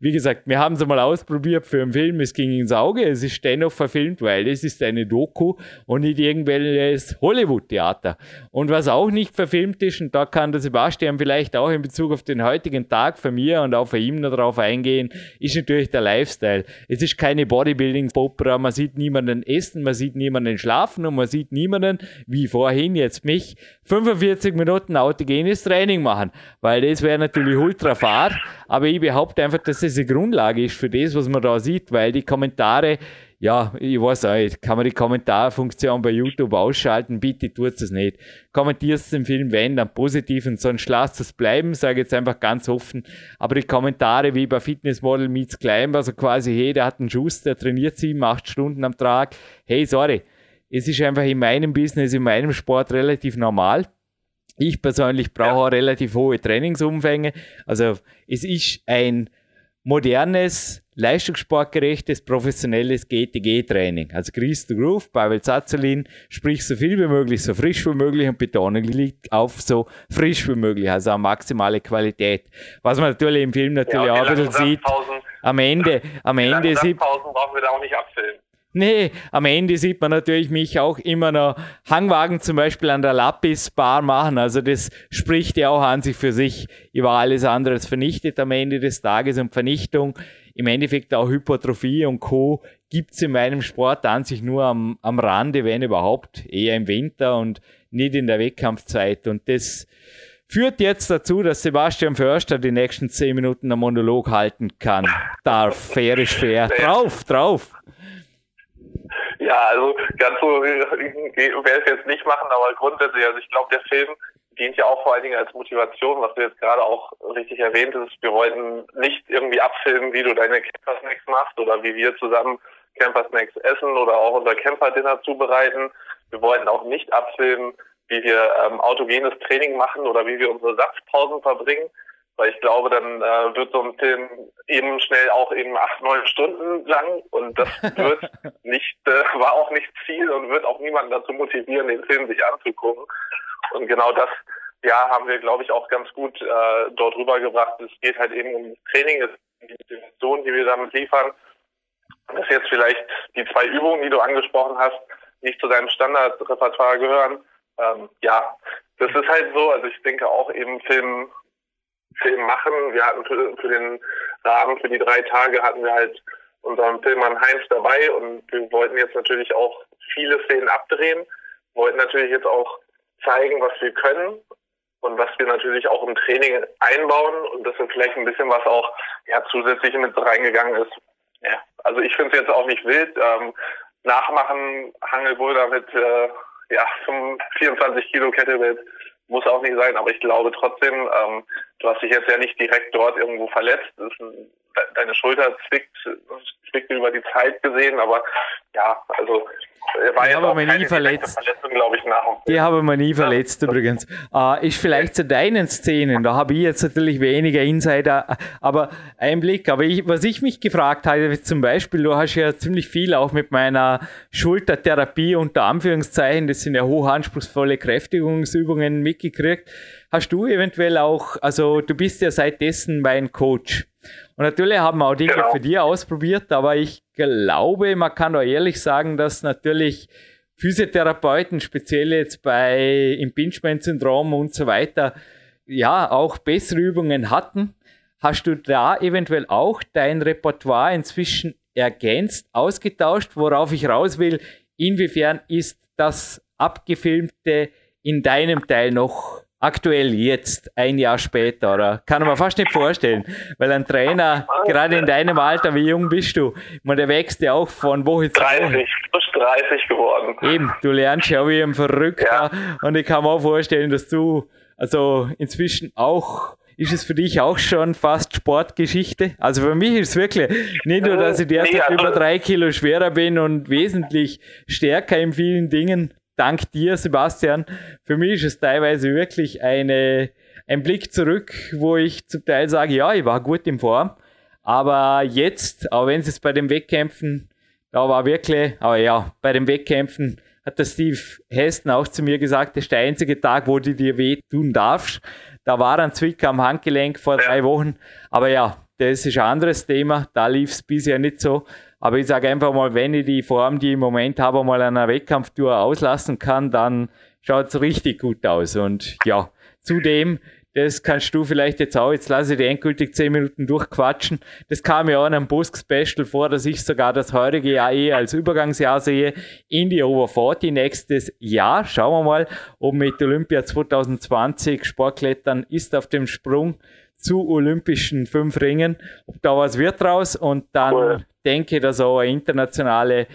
wie gesagt, wir haben es mal ausprobiert für einen Film, es ging ins Auge, es ist dennoch verfilmt, weil es ist eine Doku und nicht irgendwelches Hollywood-Theater. Und was auch nicht verfilmt ist, und da kann der Sebastian vielleicht auch in Bezug auf den heutigen Tag von mir und auch von ihm darauf eingehen, ist natürlich der Lifestyle. Es ist keine Bodybuilding-Opera, man sieht niemanden essen, man sieht niemanden schlafen und man sieht niemanden, wie vorhin jetzt mich, 45 Minuten autogenes Training machen, weil das wäre natürlich ultra fahr, aber ich behaupte einfach, dass das eine Grundlage ist für das, was man da sieht, weil die Kommentare ja, ich weiß auch nicht, kann man die Kommentarfunktion bei YouTube ausschalten? Bitte tut es nicht. Kommentierst den Film, wenn, dann positiv und sonst lasst es bleiben, sage jetzt einfach ganz offen. Aber die Kommentare wie bei Fitnessmodel Meets Climb, also quasi, hey, der hat einen Schuss, der trainiert sieben, acht Stunden am Tag. Hey, sorry. Es ist einfach in meinem Business, in meinem Sport relativ normal. Ich persönlich brauche ja. relativ hohe Trainingsumfänge. Also es ist ein modernes, leistungssportgerechtes, professionelles GTG-Training. Also Chris de Groove, Pavel Zazelin, sprich so viel wie möglich, so frisch wie möglich und Betonung liegt auf so frisch wie möglich, also eine maximale Qualität. Was man natürlich im Film natürlich ja, auch ein bisschen sieht. Am Ende, am Ende sieht. Pausen brauchen wir da auch nicht abfilmen. Nee, am Ende sieht man natürlich mich auch immer noch Hangwagen zum Beispiel an der Lapis Bar machen. Also das spricht ja auch an sich für sich. Ich war alles andere als vernichtet am Ende des Tages und Vernichtung. Im Endeffekt auch Hypertrophie und Co. gibt's in meinem Sport an sich nur am, am Rande, wenn überhaupt, eher im Winter und nicht in der Wettkampfzeit. Und das führt jetzt dazu, dass Sebastian Förster die nächsten zehn Minuten einen Monolog halten kann. Darf, fair ist fair. Drauf, drauf. Ja, also ganz so werde ich jetzt nicht machen, aber grundsätzlich, also ich glaube, der Film dient ja auch vor allen Dingen als Motivation, was du jetzt gerade auch richtig erwähnt hast. Wir wollten nicht irgendwie abfilmen, wie du deine Camper Snacks machst oder wie wir zusammen Camper Snacks essen oder auch unser Camper Dinner zubereiten. Wir wollten auch nicht abfilmen, wie wir ähm, autogenes Training machen oder wie wir unsere Satzpausen verbringen, weil ich glaube, dann äh, wird so ein Film eben schnell auch eben acht, neun Stunden lang und das [LAUGHS] wird nicht, äh, war auch nicht Ziel und wird auch niemanden dazu motivieren, den Film sich anzugucken. Und genau das, ja, haben wir, glaube ich, auch ganz gut äh, dort rübergebracht. Es geht halt eben um das Training, es die Motivation, die wir damit liefern. Dass jetzt vielleicht die zwei Übungen, die du angesprochen hast, nicht zu deinem Standardrepertoire gehören. Ähm, ja, das ist halt so. Also ich denke auch eben Film Film machen. Wir hatten für, für den Rahmen, für die drei Tage hatten wir halt unseren Filmmann Heinz dabei und wir wollten jetzt natürlich auch viele Szenen abdrehen, wollten natürlich jetzt auch zeigen, was wir können und was wir natürlich auch im Training einbauen und dass wir vielleicht ein bisschen was auch ja, zusätzlich mit reingegangen ist. Ja, also ich finde es jetzt auch nicht wild. Ähm, nachmachen Hangelboulder mit äh, ja, 24 Kilo Kettlebells muss auch nicht sein, aber ich glaube trotzdem, ähm, du hast dich jetzt ja nicht direkt dort irgendwo verletzt. Ein, deine Schulter zwickt, zwickt über die Zeit gesehen, aber ja, also war die haben wir nie verletzt. ich, nach Die haben wir nie verletzt ja. übrigens. Äh, ist vielleicht zu deinen Szenen, da habe ich jetzt natürlich weniger Insider, aber Einblick. Aber ich, was ich mich gefragt habe, zum Beispiel, du hast ja ziemlich viel auch mit meiner Schultertherapie unter Anführungszeichen, das sind ja hochanspruchsvolle Kräftigungsübungen mitgekriegt. Hast du eventuell auch, also du bist ja seit dessen mein Coach. Und natürlich haben wir auch Dinge genau. für dich ausprobiert, aber ich glaube, man kann auch ehrlich sagen, dass natürlich Physiotherapeuten, speziell jetzt bei Impingement-Syndrom und so weiter, ja, auch bessere Übungen hatten. Hast du da eventuell auch dein Repertoire inzwischen ergänzt, ausgetauscht, worauf ich raus will? Inwiefern ist das Abgefilmte in deinem Teil noch aktuell jetzt, ein Jahr später, oder? Kann man fast nicht vorstellen. Weil ein Trainer, gerade in deinem Alter, wie jung bist du? Man, der wächst ja auch von Woche zu Woche. 30, plus 30 geworden. Eben, du lernst ja wie ein Verrückter. Ja. Und ich kann mir auch vorstellen, dass du, also inzwischen auch, ist es für dich auch schon fast Sportgeschichte? Also für mich ist es wirklich nicht nur, dass ich derzeit nee, also über drei Kilo schwerer bin und wesentlich stärker in vielen Dingen, dank dir, Sebastian. Für mich ist es teilweise wirklich eine, ein Blick zurück, wo ich zum Teil sage, ja, ich war gut in Form. Aber jetzt, auch wenn es bei den Wettkämpfen, da war wirklich, aber ja, bei den Wettkämpfen hat der Steve Heston auch zu mir gesagt, das ist der einzige Tag, wo du dir weh tun darfst. Da war ein Zwicker am Handgelenk vor drei Wochen. Aber ja, das ist ein anderes Thema. Da lief es bisher nicht so. Aber ich sage einfach mal, wenn ich die Form, die ich im Moment habe, mal an einer Wettkampftour auslassen kann, dann schaut es richtig gut aus. Und ja, zudem, das kannst du vielleicht jetzt auch, jetzt lasse ich die endgültig zehn Minuten durchquatschen. Das kam ja auch in einem Busk-Special vor, dass ich sogar das heurige Jahr eher als Übergangsjahr sehe in die Over 40 nächstes Jahr. Schauen wir mal, ob mit Olympia 2020 Sportklettern ist auf dem Sprung zu Olympischen fünf Ringen, ob da was wird draus und dann denke, dass auch eine internationale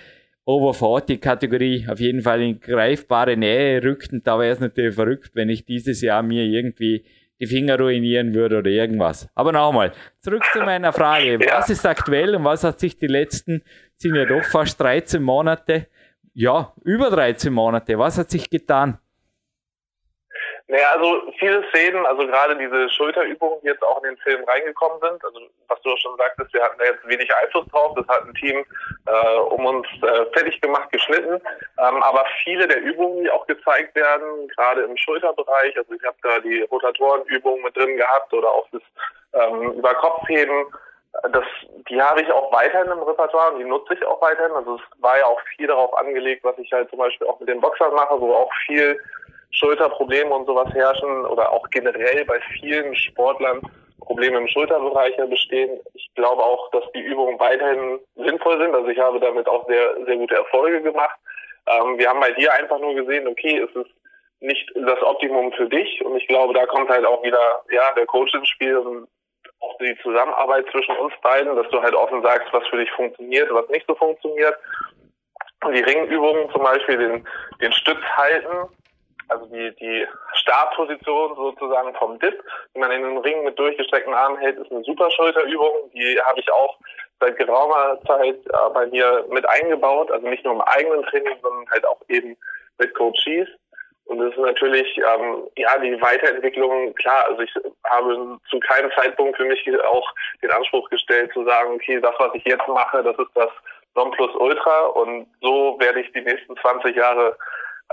Over 40 Kategorie auf jeden Fall in greifbare Nähe rückt. Und da wäre es natürlich verrückt, wenn ich dieses Jahr mir irgendwie die Finger ruinieren würde oder irgendwas. Aber nochmal, zurück zu meiner Frage. Ja. Was ist aktuell und was hat sich die letzten, sind ja doch fast 13 Monate, ja, über 13 Monate, was hat sich getan? Naja, also viele Szenen, also gerade diese Schulterübungen, die jetzt auch in den Film reingekommen sind, also was du auch schon sagtest, wir hatten da jetzt wenig Einfluss drauf, das hat ein Team äh, um uns äh, fertig gemacht, geschnitten, ähm, aber viele der Übungen, die auch gezeigt werden, gerade im Schulterbereich, also ich habe da die Rotatorenübungen mit drin gehabt oder auch das ähm, Überkopfheben, das, die habe ich auch weiterhin im Repertoire und die nutze ich auch weiterhin. Also es war ja auch viel darauf angelegt, was ich halt zum Beispiel auch mit den Boxern mache, wo auch viel Schulterprobleme und sowas herrschen oder auch generell bei vielen Sportlern Probleme im Schulterbereich bestehen. Ich glaube auch, dass die Übungen weiterhin sinnvoll sind. Also ich habe damit auch sehr, sehr gute Erfolge gemacht. Ähm, wir haben bei dir einfach nur gesehen, okay, es ist nicht das Optimum für dich. Und ich glaube, da kommt halt auch wieder, ja, der Coach ins Spiel und auch die Zusammenarbeit zwischen uns beiden, dass du halt offen sagst, was für dich funktioniert, was nicht so funktioniert. Die Ringübungen zum Beispiel, den, den Stütz halten, also die, die Startposition sozusagen vom Dip, die man in den Ring mit durchgestreckten Armen hält, ist eine super Schulterübung. Die habe ich auch seit geraumer Zeit bei mir mit eingebaut, also nicht nur im eigenen Training, sondern halt auch eben mit Coaches. Und das ist natürlich, ähm, ja, die Weiterentwicklung, klar, also ich habe zu keinem Zeitpunkt für mich auch den Anspruch gestellt zu sagen, okay, das, was ich jetzt mache, das ist das Nonplusultra und so werde ich die nächsten 20 Jahre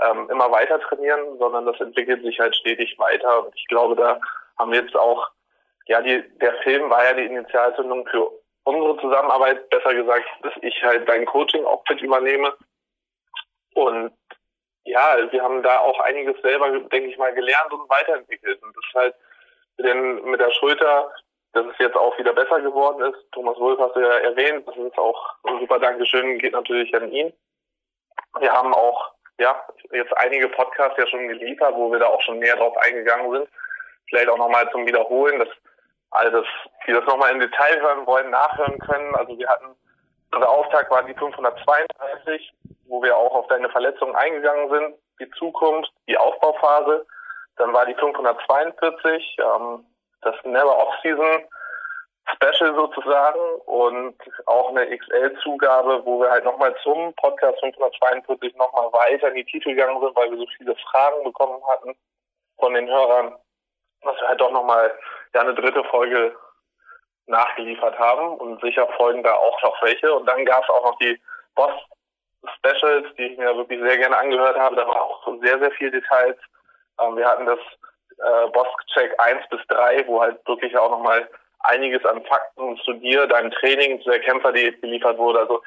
ähm, immer weiter trainieren, sondern das entwickelt sich halt stetig weiter. Und ich glaube, da haben wir jetzt auch, ja, die, der Film war ja die Initialzündung für unsere Zusammenarbeit, besser gesagt, dass ich halt dein Coaching auch übernehme. Und ja, wir haben da auch einiges selber, denke ich mal, gelernt und weiterentwickelt. Und das ist halt mit, den, mit der Schulter, dass es jetzt auch wieder besser geworden ist. Thomas Wolf hast du ja erwähnt, das ist auch ein super Dankeschön, geht natürlich an ihn. Wir haben auch ja, jetzt einige Podcasts ja schon geliefert, wo wir da auch schon näher drauf eingegangen sind. Vielleicht auch nochmal zum Wiederholen, dass all das, die das nochmal im Detail hören wollen, nachhören können. Also wir hatten, unser Auftakt war die 532, wo wir auch auf deine Verletzungen eingegangen sind, die Zukunft, die Aufbauphase. Dann war die 542, ähm, das Never Off-Season, Special sozusagen und auch eine XL-Zugabe, wo wir halt nochmal zum Podcast 542 nochmal weiter in die Titel gegangen sind, weil wir so viele Fragen bekommen hatten von den Hörern, dass wir halt doch nochmal ja eine dritte Folge nachgeliefert haben und sicher folgen da auch noch welche. Und dann gab es auch noch die Boss Specials, die ich mir wirklich sehr gerne angehört habe. Da war auch sehr, sehr viel Details. Ähm, wir hatten das äh, Boss Check 1 bis 3, wo halt wirklich auch nochmal einiges an Fakten zu dir, deinem Training, zu der Kämpferdiät geliefert wurde. Also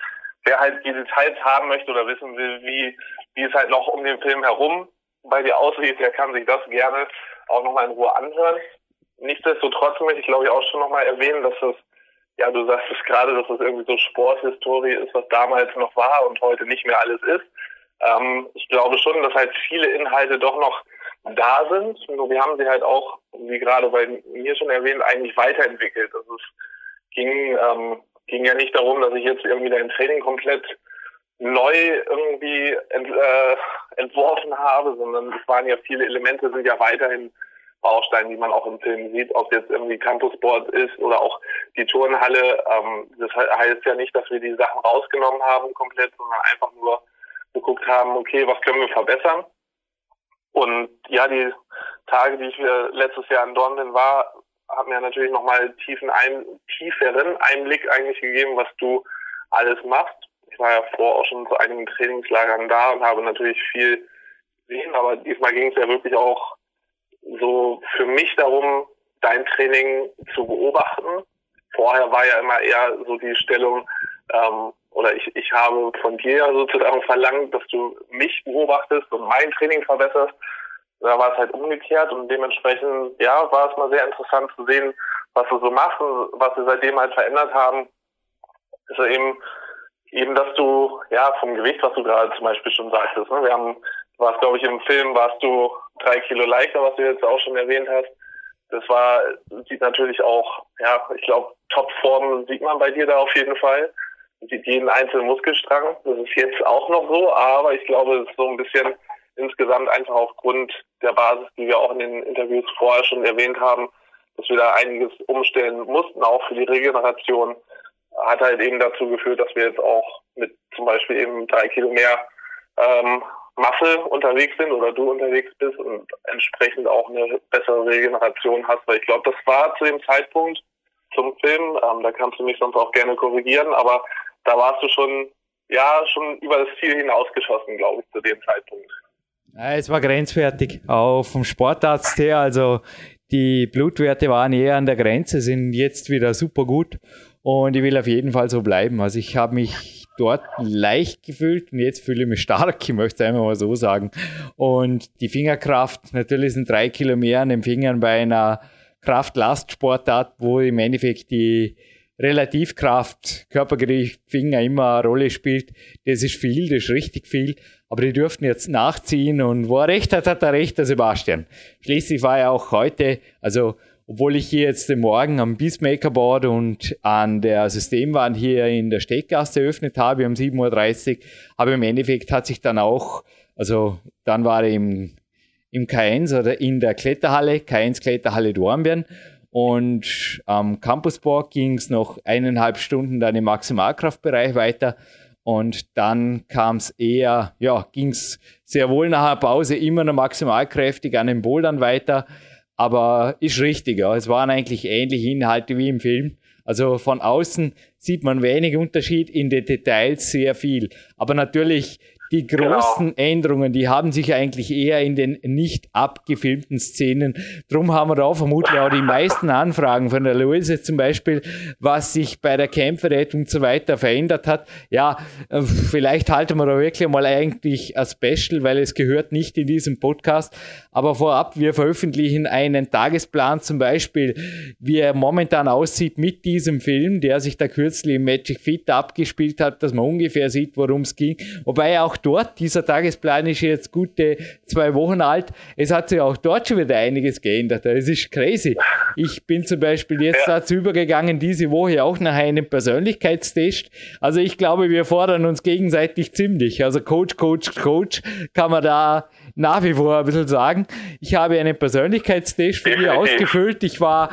wer halt die Details haben möchte oder wissen will, wie, wie es halt noch um den Film herum bei dir aussieht, der kann sich das gerne auch nochmal in Ruhe anhören. Nichtsdestotrotz möchte ich glaube ich auch schon nochmal erwähnen, dass es, ja du sagst es gerade, dass es irgendwie so Sporthistorie ist, was damals noch war und heute nicht mehr alles ist. Ähm, ich glaube schon, dass halt viele Inhalte doch noch da sind. Nur wir haben sie halt auch, wie gerade bei mir schon erwähnt, eigentlich weiterentwickelt. Also es ging, ähm, ging ja nicht darum, dass ich jetzt irgendwie dein Training komplett neu irgendwie ent, äh, entworfen habe, sondern es waren ja viele Elemente, sind ja weiterhin Bausteine, die man auch im Film sieht, ob jetzt irgendwie Campusboard ist oder auch die Turnhalle. Ähm, das heißt ja nicht, dass wir die Sachen rausgenommen haben komplett, sondern einfach nur geguckt haben, okay, was können wir verbessern? Und ja, die Tage, die ich letztes Jahr in Dornbirn war, haben mir natürlich nochmal tiefen ein, tieferen Einblick eigentlich gegeben, was du alles machst. Ich war ja vor auch schon zu einigen Trainingslagern da und habe natürlich viel gesehen, aber diesmal ging es ja wirklich auch so für mich darum, dein Training zu beobachten. Vorher war ja immer eher so die Stellung, ähm, oder ich, ich habe von dir sozusagen verlangt, dass du mich beobachtest und mein Training verbesserst. Da war es halt umgekehrt und dementsprechend, ja, war es mal sehr interessant zu sehen, was wir so machen, was wir seitdem halt verändert haben. Ist ja eben, eben, dass du, ja, vom Gewicht, was du gerade zum Beispiel schon sagtest, ne? wir haben, warst, glaube ich, im Film warst du drei Kilo leichter, was du jetzt auch schon erwähnt hast. Das war, sieht natürlich auch, ja, ich glaube, Topform sieht man bei dir da auf jeden Fall sieht jeden einzelnen Muskelstrang. Das ist jetzt auch noch so, aber ich glaube, es ist so ein bisschen insgesamt einfach aufgrund der Basis, die wir auch in den Interviews vorher schon erwähnt haben, dass wir da einiges umstellen mussten, auch für die Regeneration, hat halt eben dazu geführt, dass wir jetzt auch mit zum Beispiel eben drei Kilo mehr ähm, Masse unterwegs sind oder du unterwegs bist und entsprechend auch eine bessere Regeneration hast. Weil ich glaube, das war zu dem Zeitpunkt zum Film, ähm, da kannst du mich sonst auch gerne korrigieren, aber da warst du schon, ja, schon über das Ziel hinausgeschossen, glaube ich, zu dem Zeitpunkt. Ja, es war grenzwertig, auch vom Sportarzt her. Also die Blutwerte waren eher an der Grenze, sind jetzt wieder super gut und ich will auf jeden Fall so bleiben. Also ich habe mich dort leicht gefühlt und jetzt fühle ich mich stark, ich möchte es einfach mal so sagen. Und die Fingerkraft, natürlich sind drei Kilo mehr an den Fingern bei einer Kraft-Last-Sportart, wo im Endeffekt die Relativkraft, Körpergewicht, Finger immer eine Rolle spielt. Das ist viel, das ist richtig viel. Aber die dürften jetzt nachziehen und wo er recht hat, hat er recht, der Sebastian. Schließlich war er auch heute, also obwohl ich hier jetzt den Morgen am Beastmaker Board und an der Systemwand hier in der Steckgasse eröffnet habe um 7.30 Uhr, aber im Endeffekt hat sich dann auch, also dann war er im, im K1 oder in der Kletterhalle, K1 Kletterhalle Dornbirn und am Campusboard ging es noch eineinhalb Stunden dann im Maximalkraftbereich weiter. Und dann kam es eher, ja, ging es sehr wohl nach der Pause immer noch maximalkräftig an den Bouldern weiter. Aber ist richtig, ja. Es waren eigentlich ähnliche Inhalte wie im Film. Also von außen sieht man wenig Unterschied, in den Details sehr viel. Aber natürlich die großen genau. Änderungen, die haben sich eigentlich eher in den nicht abgefilmten Szenen. Drum haben wir da vermutlich auch die meisten Anfragen von der Luise zum Beispiel, was sich bei der Kämpferrettung und so weiter verändert hat. Ja, äh, vielleicht halten wir da wirklich mal eigentlich ein Special, weil es gehört nicht in diesem Podcast. Aber vorab, wir veröffentlichen einen Tagesplan zum Beispiel, wie er momentan aussieht mit diesem Film, der sich da kürzlich im Magic Fit abgespielt hat, dass man ungefähr sieht, worum es ging. Wobei auch dort, dieser Tagesplan ist jetzt gute zwei Wochen alt, es hat sich auch dort schon wieder einiges geändert. Es ist crazy. Ich bin zum Beispiel jetzt ja. dazu übergegangen, diese Woche auch nach einem Persönlichkeitstest. Also ich glaube, wir fordern uns gegenseitig ziemlich. Also Coach, Coach, Coach kann man da nach wie vor ein bisschen sagen. Ich habe einen Persönlichkeitstest für mich ausgefüllt. Ich war,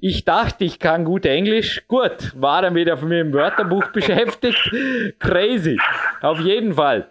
ich dachte, ich kann gut Englisch. Gut, war dann wieder von mir im Wörterbuch [LAUGHS] beschäftigt. Crazy. Auf jeden Fall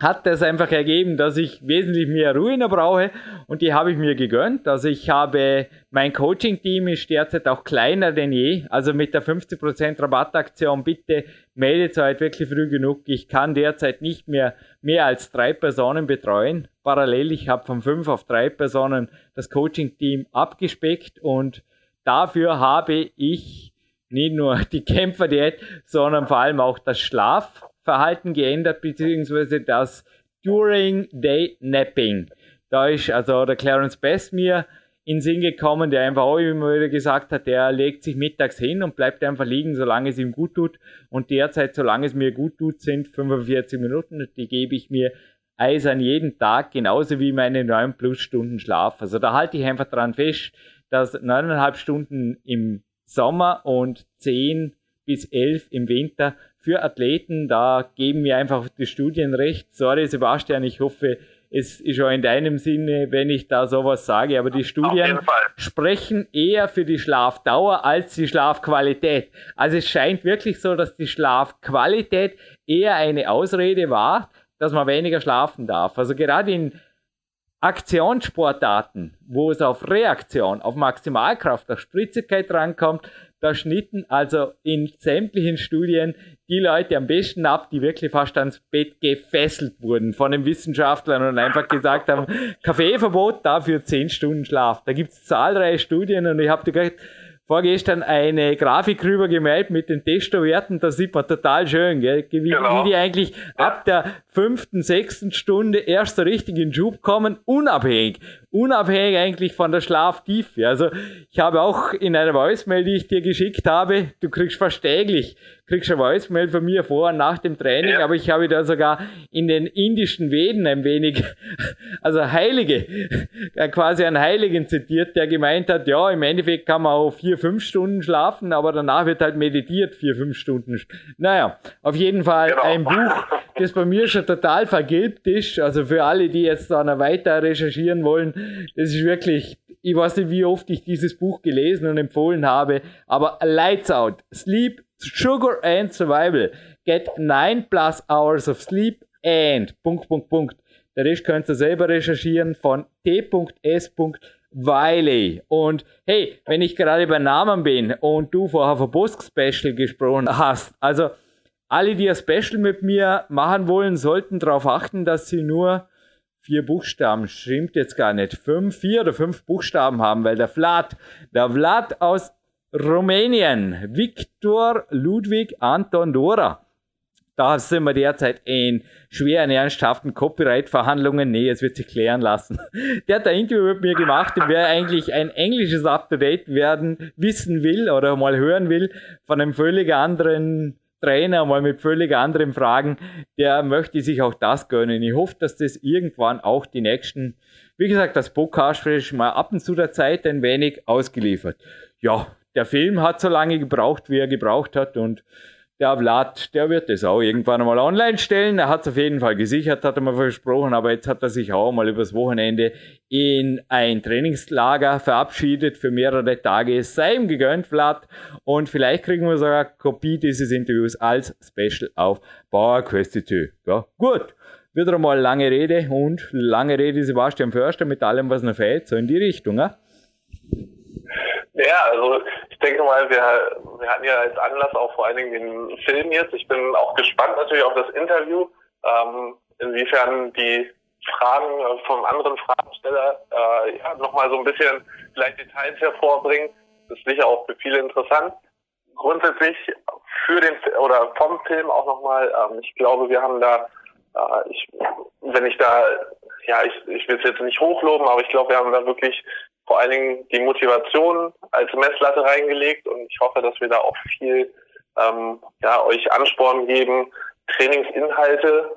hat das einfach ergeben, dass ich wesentlich mehr Ruhe brauche und die habe ich mir gegönnt. Also ich habe, mein Coaching-Team ist derzeit auch kleiner denn je. Also mit der 50% Rabattaktion, bitte meldet euch wirklich früh genug. Ich kann derzeit nicht mehr mehr als drei Personen betreuen. Parallel, ich habe von fünf auf drei Personen das Coaching-Team abgespeckt und dafür habe ich nicht nur die Kämpferdiät, sondern vor allem auch das Schlaf Verhalten geändert, beziehungsweise das During Day Napping. Da ist also der Clarence Best mir in den Sinn gekommen, der einfach auch immer wieder gesagt hat, der legt sich mittags hin und bleibt einfach liegen, solange es ihm gut tut. Und derzeit, solange es mir gut tut, sind 45 Minuten. Die gebe ich mir eisern jeden Tag, genauso wie meine 9 plus Stunden Schlaf. Also da halte ich einfach dran fest, dass 9,5 Stunden im Sommer und 10 bis 11 im Winter für Athleten, da geben mir einfach die Studien recht. Sorry, Sebastian, ich hoffe, es ist auch in deinem Sinne, wenn ich da sowas sage, aber die Studien sprechen eher für die Schlafdauer als die Schlafqualität. Also es scheint wirklich so, dass die Schlafqualität eher eine Ausrede war, dass man weniger schlafen darf. Also gerade in Aktionssportarten, wo es auf Reaktion, auf Maximalkraft, auf Spritzigkeit rankommt, da schnitten also in sämtlichen Studien die Leute am besten ab, die wirklich fast ans Bett gefesselt wurden von den Wissenschaftlern und einfach gesagt haben, Kaffeeverbot, dafür 10 Stunden Schlaf. Da gibt es zahlreiche Studien und ich habe gesagt, vorgestern eine Grafik rüber gemeldet mit den Testowerten, da sieht man total schön, gell? Wie, genau. wie die eigentlich ab der fünften, sechsten Stunde erst so richtig in Schub kommen, unabhängig, unabhängig eigentlich von der Schlaftiefe. Also ich habe auch in einer Voicemail, die ich dir geschickt habe, du kriegst fast täglich, kriegst du eine Voicemail von mir vor und nach dem Training, ja. aber ich habe da sogar in den indischen Veden ein wenig, [LAUGHS] also Heilige, äh, quasi einen Heiligen zitiert, der gemeint hat, ja, im Endeffekt kann man auch vier, fünf Stunden schlafen, aber danach wird halt meditiert vier, fünf Stunden. Naja, auf jeden Fall genau. ein Buch, das bei mir schon total vergilbt ist, also für alle, die jetzt da noch weiter recherchieren wollen, das ist wirklich ich weiß nicht, wie oft ich dieses Buch gelesen und empfohlen habe, aber Lights Out, Sleep, Sugar and Survival. Get 9 plus hours of sleep and Punkt, Punkt, Punkt. Der Rest könnt ihr selber recherchieren von t.s. Wiley. Und hey, wenn ich gerade bei Namen bin und du vorher von Bosk Special gesprochen hast, also alle, die ein Special mit mir machen wollen, sollten darauf achten, dass sie nur vier Buchstaben, stimmt jetzt gar nicht, fünf, vier oder fünf Buchstaben haben, weil der Vlad, der Vlad aus Rumänien, Viktor Ludwig Anton Dora, da sind wir derzeit in schweren, ernsthaften Copyright-Verhandlungen. Nee, es wird sich klären lassen. [LAUGHS] Der hat ein Interview mit mir gemacht und wer eigentlich ein englisches Up-to-Date werden, wissen will oder mal hören will, von einem völlig anderen Trainer mal mit völlig anderen Fragen, der möchte sich auch das gönnen. Ich hoffe, dass das irgendwann auch die nächsten, wie gesagt, das Podcast mal ab und zu der Zeit ein wenig ausgeliefert. Ja, der Film hat so lange gebraucht, wie er gebraucht hat und der Vlad, der wird das auch irgendwann einmal online stellen. Er hat es auf jeden Fall gesichert, hat er mal versprochen, aber jetzt hat er sich auch mal übers Wochenende in ein Trainingslager verabschiedet für mehrere Tage. Es sei ihm gegönnt, Vlad. Und vielleicht kriegen wir sogar eine Kopie dieses Interviews als Special auf Bauer Questi Ja, gut. Wieder einmal lange Rede und lange Rede Sebastian Förster mit allem, was noch fehlt, so in die Richtung. Ja? Ja, also ich denke mal, wir, wir hatten ja als Anlass auch vor allen Dingen den Film jetzt. Ich bin auch gespannt natürlich auf das Interview, ähm, inwiefern die Fragen vom anderen Fragensteller äh, ja, nochmal so ein bisschen vielleicht Details hervorbringen. Das ist sicher auch für viele interessant. Grundsätzlich für den oder vom Film auch nochmal, ähm, ich glaube, wir haben da, äh, ich, wenn ich da, ja, ich, ich will es jetzt nicht hochloben, aber ich glaube, wir haben da wirklich vor allen Dingen die Motivation als Messlatte reingelegt und ich hoffe, dass wir da auch viel ähm, ja, euch Ansporn geben, Trainingsinhalte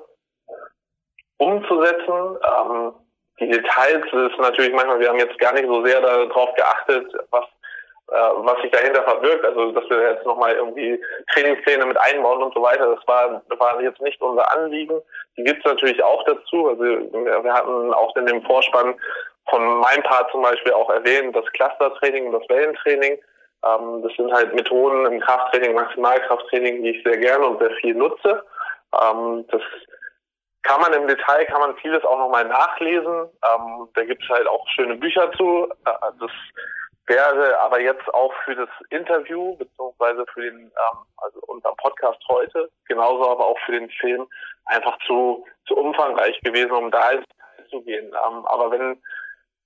umzusetzen. Ähm, die Details ist natürlich manchmal, wir haben jetzt gar nicht so sehr darauf geachtet, was äh, was sich dahinter verbirgt, also dass wir jetzt nochmal irgendwie Trainingspläne mit einbauen und so weiter, das war, war jetzt nicht unser Anliegen. Die gibt es natürlich auch dazu. Also wir hatten auch in dem Vorspann von meinem Part zum Beispiel auch erwähnt, das Clustertraining und das Wellentraining. Ähm, das sind halt Methoden im Krafttraining, Maximalkrafttraining, die ich sehr gerne und sehr viel nutze. Ähm, das kann man im Detail, kann man vieles auch nochmal nachlesen. Ähm, da gibt es halt auch schöne Bücher zu. Äh, das wäre aber jetzt auch für das Interview beziehungsweise für den ähm, also unser Podcast heute, genauso aber auch für den Film einfach zu, zu umfangreich gewesen, um da ins Detail zu gehen. Ähm, aber wenn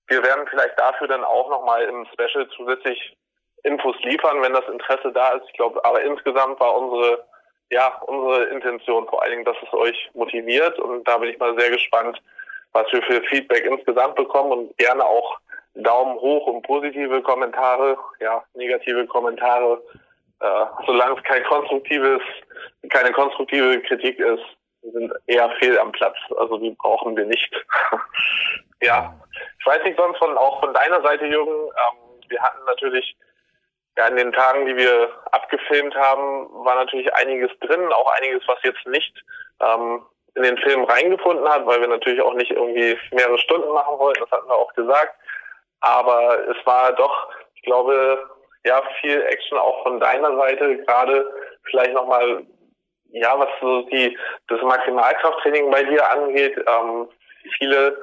wir werden vielleicht dafür dann auch nochmal im Special zusätzlich Infos liefern, wenn das Interesse da ist. Ich glaube, aber insgesamt war unsere, ja, unsere Intention vor allen Dingen, dass es euch motiviert und da bin ich mal sehr gespannt, was wir für Feedback insgesamt bekommen und gerne auch Daumen hoch und positive Kommentare, ja, negative Kommentare, äh, solange es kein konstruktives, keine konstruktive Kritik ist, sind eher fehl am Platz. Also die brauchen wir nicht. [LAUGHS] ja, ich weiß nicht sonst von auch von deiner Seite, Jürgen. Ähm, wir hatten natürlich ja in den Tagen, die wir abgefilmt haben, war natürlich einiges drin, auch einiges, was jetzt nicht ähm, in den Film reingefunden hat, weil wir natürlich auch nicht irgendwie mehrere Stunden machen wollten. Das hatten wir auch gesagt. Aber es war doch, ich glaube, ja, viel Action auch von deiner Seite, gerade vielleicht nochmal ja, was so die, das Maximalkrafttraining bei dir angeht, ähm, viele,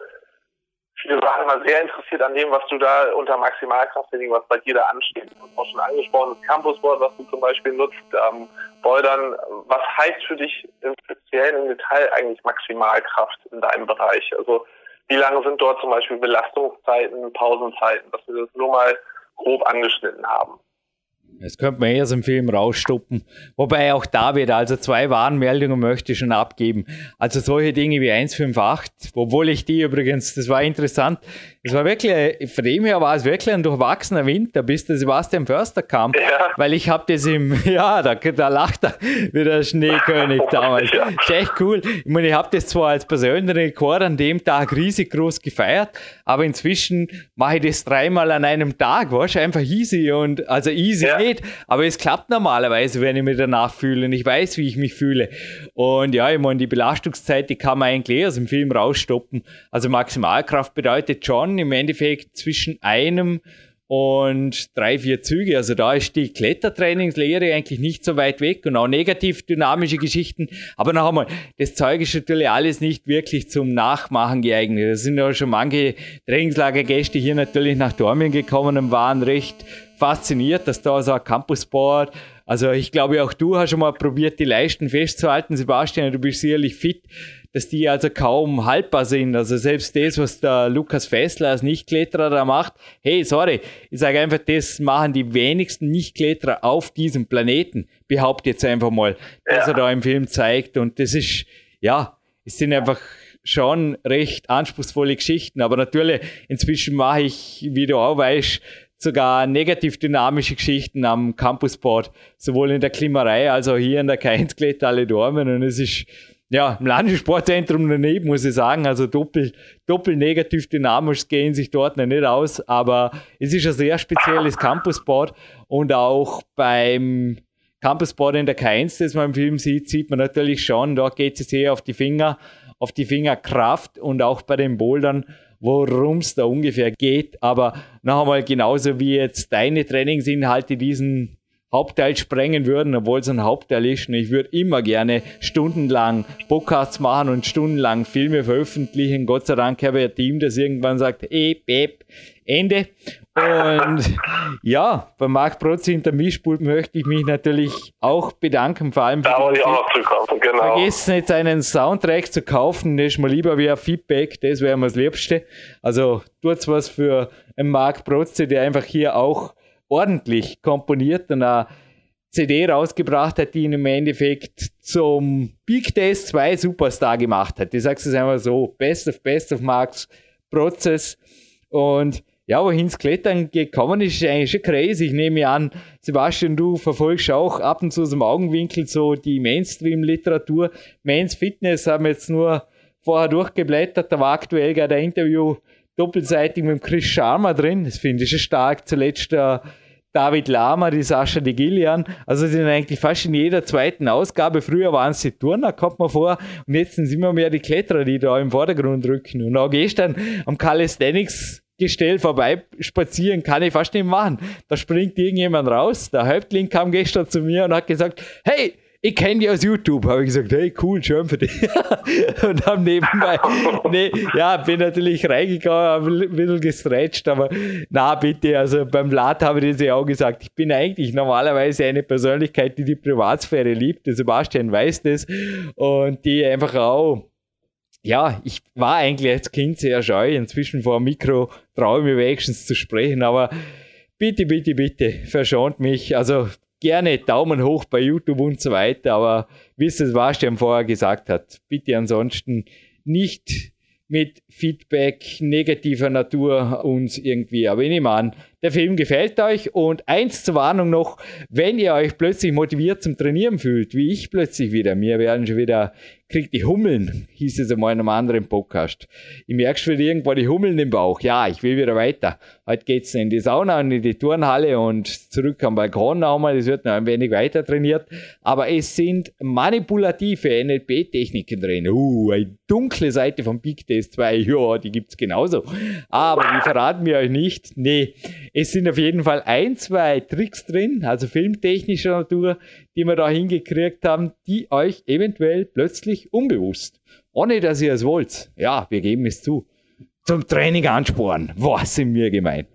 viele waren immer sehr interessiert an dem, was du da unter Maximalkrafttraining, was bei dir da ansteht. Du hast auch schon angesprochen, das Campusboard, was du zum Beispiel nutzt, ähm, Bouldern. Was heißt für dich im speziellen im Detail eigentlich Maximalkraft in deinem Bereich? Also, wie lange sind dort zum Beispiel Belastungszeiten, Pausenzeiten, dass wir das nur mal grob angeschnitten haben? Das könnte man eher so im Film rausstoppen. Wobei auch da wieder, also zwei Warnmeldungen möchte ich schon abgeben. Also solche Dinge wie 158, obwohl ich die übrigens, das war interessant, es war wirklich, von dem her war es wirklich ein durchwachsener Winter, bis der Sebastian Förster kam. Ja. Weil ich habe das im, [LAUGHS] ja, da, da lacht er wie der Schneekönig [LAUGHS] damals. Ja. Ist echt cool. Ich meine, ich habe das zwar als persönlichen Rekord an dem Tag riesig groß gefeiert, aber inzwischen mache ich das dreimal an einem Tag, weißt du, einfach easy und, also easy ja. nicht, aber es klappt normalerweise, wenn ich mich danach fühle und ich weiß, wie ich mich fühle. Und ja, ich meine, die Belastungszeit, die kann man eigentlich aus dem Film rausstoppen. Also Maximalkraft bedeutet schon, im Endeffekt zwischen einem und drei, vier Züge. Also da ist die Klettertrainingslehre eigentlich nicht so weit weg und auch negativ dynamische Geschichten. Aber noch einmal, das Zeug ist natürlich alles nicht wirklich zum Nachmachen geeignet. Da sind ja schon manche Trainingslagergäste hier natürlich nach Dormien gekommen und waren recht fasziniert, dass da so ein Campusboard also ich glaube, auch du hast schon mal probiert, die Leisten festzuhalten. Sebastian, du bist sicherlich fit dass die also kaum haltbar sind. Also selbst das, was der Lukas Fessler als Nichtkletterer da macht, hey, sorry, ich sage einfach, das machen die wenigsten Nichtkletterer auf diesem Planeten, behaupte jetzt einfach mal, ja. dass er da im Film zeigt. Und das ist, ja, es sind einfach schon recht anspruchsvolle Geschichten. Aber natürlich, inzwischen mache ich, wie du auch weißt, sogar negativ dynamische Geschichten am Campusport, sowohl in der Klimarei als auch hier in der K1 alle Dormen. Und es ist ja, im Landessportzentrum daneben muss ich sagen, also doppelt, doppelt negativ dynamisch gehen sich dort noch nicht aus, aber es ist ein sehr spezielles Campusboard. Und auch beim Campusboard in der K1, das man im Film sieht, sieht man natürlich schon, da geht es sehr auf die Finger, auf die Fingerkraft und auch bei den Bouldern, worum es da ungefähr geht, aber noch einmal genauso wie jetzt deine Trainingsinhalte diesen Hauptteil sprengen würden, obwohl es ein Hauptteil ist. Und ich würde immer gerne stundenlang Podcasts machen und stundenlang Filme veröffentlichen. Gott sei Dank habe ich ein Team, das irgendwann sagt, eh, beb, Ende. Und ja, bei Marc Protz hinter Mischpult möchte ich mich natürlich auch bedanken, vor allem da wollte ich auch noch zurückkommen, genau. Vergessen jetzt einen Soundtrack zu kaufen, das ist mir lieber wie ein Feedback, das wäre mir das Liebste. Also tut's was für einen Marc Protze, der einfach hier auch ordentlich komponiert und eine CD rausgebracht hat, die ihn im Endeffekt zum Big Days 2 Superstar gemacht hat. Ich sag's es einfach so, Best of Best of Marks Prozess und ja, wohin es Klettern gekommen ist, ist eigentlich schon crazy. Ich nehme an, Sebastian, du verfolgst auch ab und zu aus dem Augenwinkel so die Mainstream-Literatur. Men's Fitness haben wir jetzt nur vorher durchgeblättert, da war aktuell gerade ein Interview doppelseitig mit Chris Sharma drin. Das finde ich schon stark. Zuletzt der David Lama, die Sascha de Gillian. Also sind eigentlich fast in jeder zweiten Ausgabe. Früher waren es die Turner, kommt man vor. Und jetzt sind es immer mehr die Kletterer, die da im Vordergrund rücken. Und auch gestern am Calisthenics Gestell vorbei spazieren kann ich fast nicht machen. Da springt irgendjemand raus. Der Häuptling kam gestern zu mir und hat gesagt, hey, ich kenne die aus YouTube. Habe ich gesagt, hey, cool, schön für dich. [LAUGHS] und haben nebenbei, [LAUGHS] nee, ja, bin natürlich reingegangen, habe ein bisschen gestretcht, aber na, bitte, also beim Lat habe ich das ja auch gesagt. Ich bin eigentlich normalerweise eine Persönlichkeit, die die Privatsphäre liebt. Der Sebastian weiß das und die einfach auch ja, ich war eigentlich als Kind sehr scheu. Inzwischen vor dem Mikro traue ich mir wenigstens zu sprechen, aber bitte, bitte, bitte, verschont mich. Also gerne Daumen hoch bei YouTube und so weiter, aber wie es Sebastian vorher gesagt hat, bitte ansonsten nicht mit Feedback negativer Natur uns irgendwie. Aber ich nehme an, der Film gefällt euch und eins zur Warnung noch, wenn ihr euch plötzlich motiviert zum Trainieren fühlt, wie ich plötzlich wieder, mir werden schon wieder kriegt die Hummeln, hieß es einmal in einem anderen Podcast. Ich merke schon wieder irgendwo die Hummeln im Bauch. Ja, ich will wieder weiter. Heute geht's in die Sauna und in die Turnhalle und zurück am Balkon nochmal. Es wird noch ein wenig weiter trainiert. Aber es sind manipulative NLP-Techniken drin. Uh, eine dunkle Seite vom Big Test [LAUGHS] 2. Ja, die gibt's genauso. Aber die verraten wir euch nicht. Nee, es sind auf jeden Fall ein, zwei Tricks drin, also filmtechnischer Natur, die wir da hingekriegt haben, die euch eventuell plötzlich unbewusst, ohne dass ihr es wollt, ja, wir geben es zu, zum Training ansporen. Was sind wir gemeint?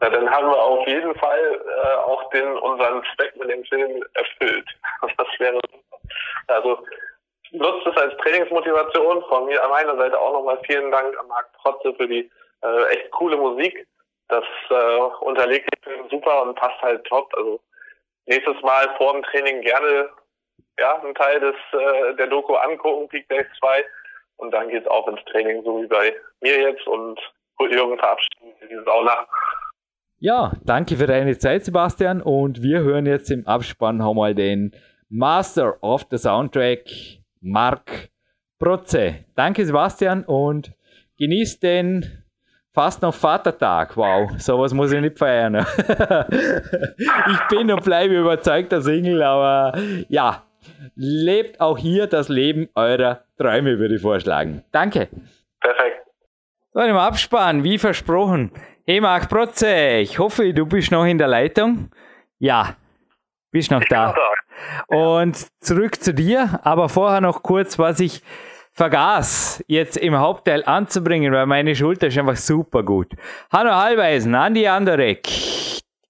Na, dann haben wir auf jeden Fall äh, auch den unseren Zweck mit dem Film erfüllt. [LAUGHS] Das wäre also nutzt es als Trainingsmotivation. Von mir an meiner Seite auch nochmal vielen Dank an Marc Protze für die äh, echt coole Musik. Das äh, unterlegt den Film super und passt halt top. Also nächstes Mal vor dem Training gerne ja, einen Teil des, äh, der Doku angucken, Peak Days 2. Und dann geht es auch ins Training, so wie bei mir jetzt. Und Jürgen verabschieden dieses auch nach. Ja, danke für deine Zeit, Sebastian. Und wir hören jetzt im Abspann mal den Master of the Soundtrack, Mark Protze. Danke, Sebastian, und genießt den fast noch Vatertag. Wow, sowas muss ich nicht feiern. [LAUGHS] ich bin und bleibe überzeugter Single, aber ja, lebt auch hier das Leben eurer Träume, würde ich vorschlagen. Danke. Perfekt. So, im Abspann, wie versprochen. Hey Marc Protze, ich hoffe, du bist noch in der Leitung. Ja, bist noch da. Und zurück zu dir, aber vorher noch kurz, was ich vergaß, jetzt im Hauptteil anzubringen, weil meine Schulter ist einfach super gut. Hanno Hallweisen, Andi Anderek,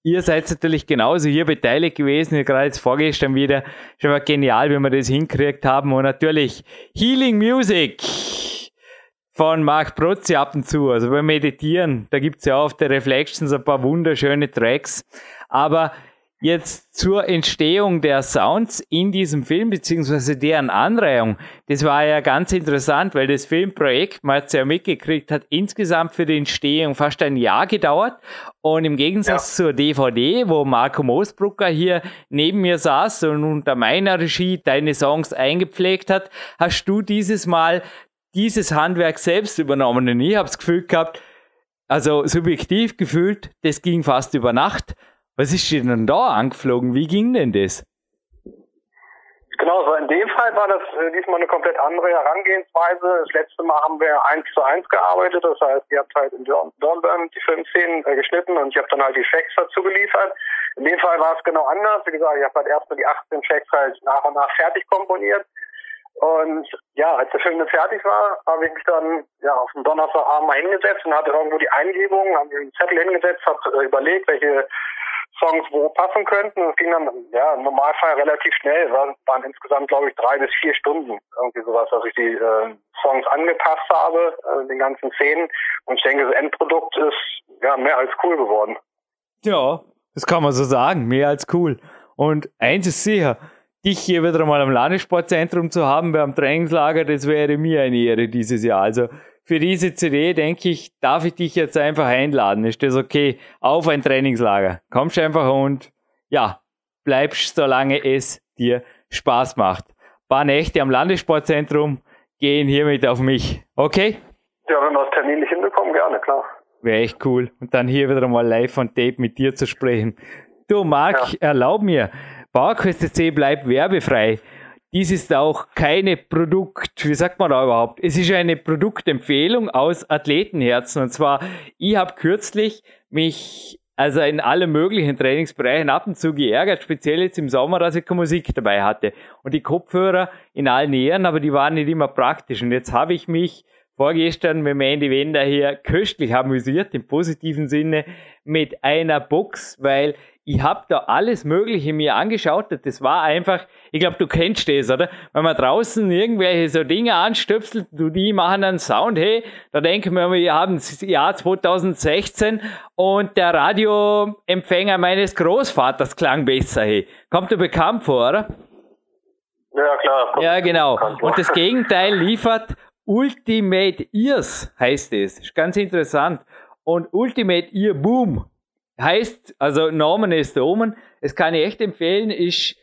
Ihr seid natürlich genauso hier beteiligt gewesen, gerade jetzt vorgestern wieder. Schon mal genial, wie wir das hinkriegt haben. Und natürlich Healing Music von Marc Protzi ab und zu. Also beim Meditieren, da gibt's ja auf der Reflections ein paar wunderschöne Tracks. Aber jetzt zur Entstehung der Sounds in diesem Film, beziehungsweise deren Anreihung. Das war ja ganz interessant, weil das Filmprojekt, man hat es ja mitgekriegt, hat insgesamt für die Entstehung fast ein Jahr gedauert. Und im Gegensatz ja. zur DVD, wo Marco Moosbrucker hier neben mir saß und unter meiner Regie deine Songs eingepflegt hat, hast du dieses Mal dieses Handwerk selbst übernommen. Und ich habe das Gefühl gehabt, also subjektiv gefühlt, das ging fast über Nacht. Was ist dir denn da angeflogen? Wie ging denn das? Genau, so in dem Fall war das äh, diesmal eine komplett andere Herangehensweise. Das letzte Mal haben wir eins zu eins gearbeitet. Das heißt, ihr habt halt in Dornbirn die Filmszenen äh, geschnitten und ich habe dann halt die Tracks dazu geliefert. In dem Fall war es genau anders. Wie gesagt, ich habe halt erstmal die 18 Tracks halt nach und nach fertig komponiert. Und ja, als der Film dann fertig war, habe ich mich dann ja auf den Donnerstagabend mal hingesetzt und hatte irgendwo die Eingebung, habe mir einen Zettel hingesetzt, habe äh, überlegt, welche Songs wo passen könnten. Es ging dann ja im Normalfall relativ schnell. War, waren insgesamt glaube ich drei bis vier Stunden irgendwie sowas, dass ich die äh, Songs angepasst habe, äh, den ganzen Szenen. Und ich denke, das Endprodukt ist ja mehr als cool geworden. Ja, das kann man so sagen, mehr als cool. Und eins ist sicher, dich hier wieder mal am Landessportzentrum zu haben beim Trainingslager, das wäre mir eine Ehre dieses Jahr. Also für diese CD, denke ich, darf ich dich jetzt einfach einladen. Ist das okay? Auf ein Trainingslager. Kommst einfach und ja, bleibst, solange es dir Spaß macht. Ein paar Nächte am Landessportzentrum gehen hiermit auf mich. Okay? Ja, wenn wir das terminlich hinbekommen, gerne, klar. Wäre echt cool. Und dann hier wieder mal live on tape mit dir zu sprechen. Du, Marc, ja. erlaub mir, PowerQuest C bleibt werbefrei dies ist auch keine Produkt, wie sagt man da überhaupt? Es ist eine Produktempfehlung aus Athletenherzen. Und zwar, ich habe kürzlich mich also in allen möglichen Trainingsbereichen ab und zu geärgert, speziell jetzt im Sommer, dass ich keine Musik dabei hatte. Und die Kopfhörer in allen Ehren, aber die waren nicht immer praktisch. Und jetzt habe ich mich vorgestern mit Mandy Wender hier köstlich amüsiert, im positiven Sinne, mit einer Box, weil ich habe da alles Mögliche mir angeschaut. Das war einfach, ich glaube, du kennst das, oder? Wenn man draußen irgendwelche so Dinge anstöpselt, du die machen einen Sound, hey, da denken wir, wir haben das Jahr 2016 und der Radioempfänger meines Großvaters klang besser, hey. Kommt dir bekannt vor, oder? Ja, klar. Ja, genau. Und das Gegenteil liefert Ultimate Ears, heißt es. Ist ganz interessant. Und Ultimate Ear Boom heißt, also Norman ist der Omen. Es kann ich echt empfehlen, ist,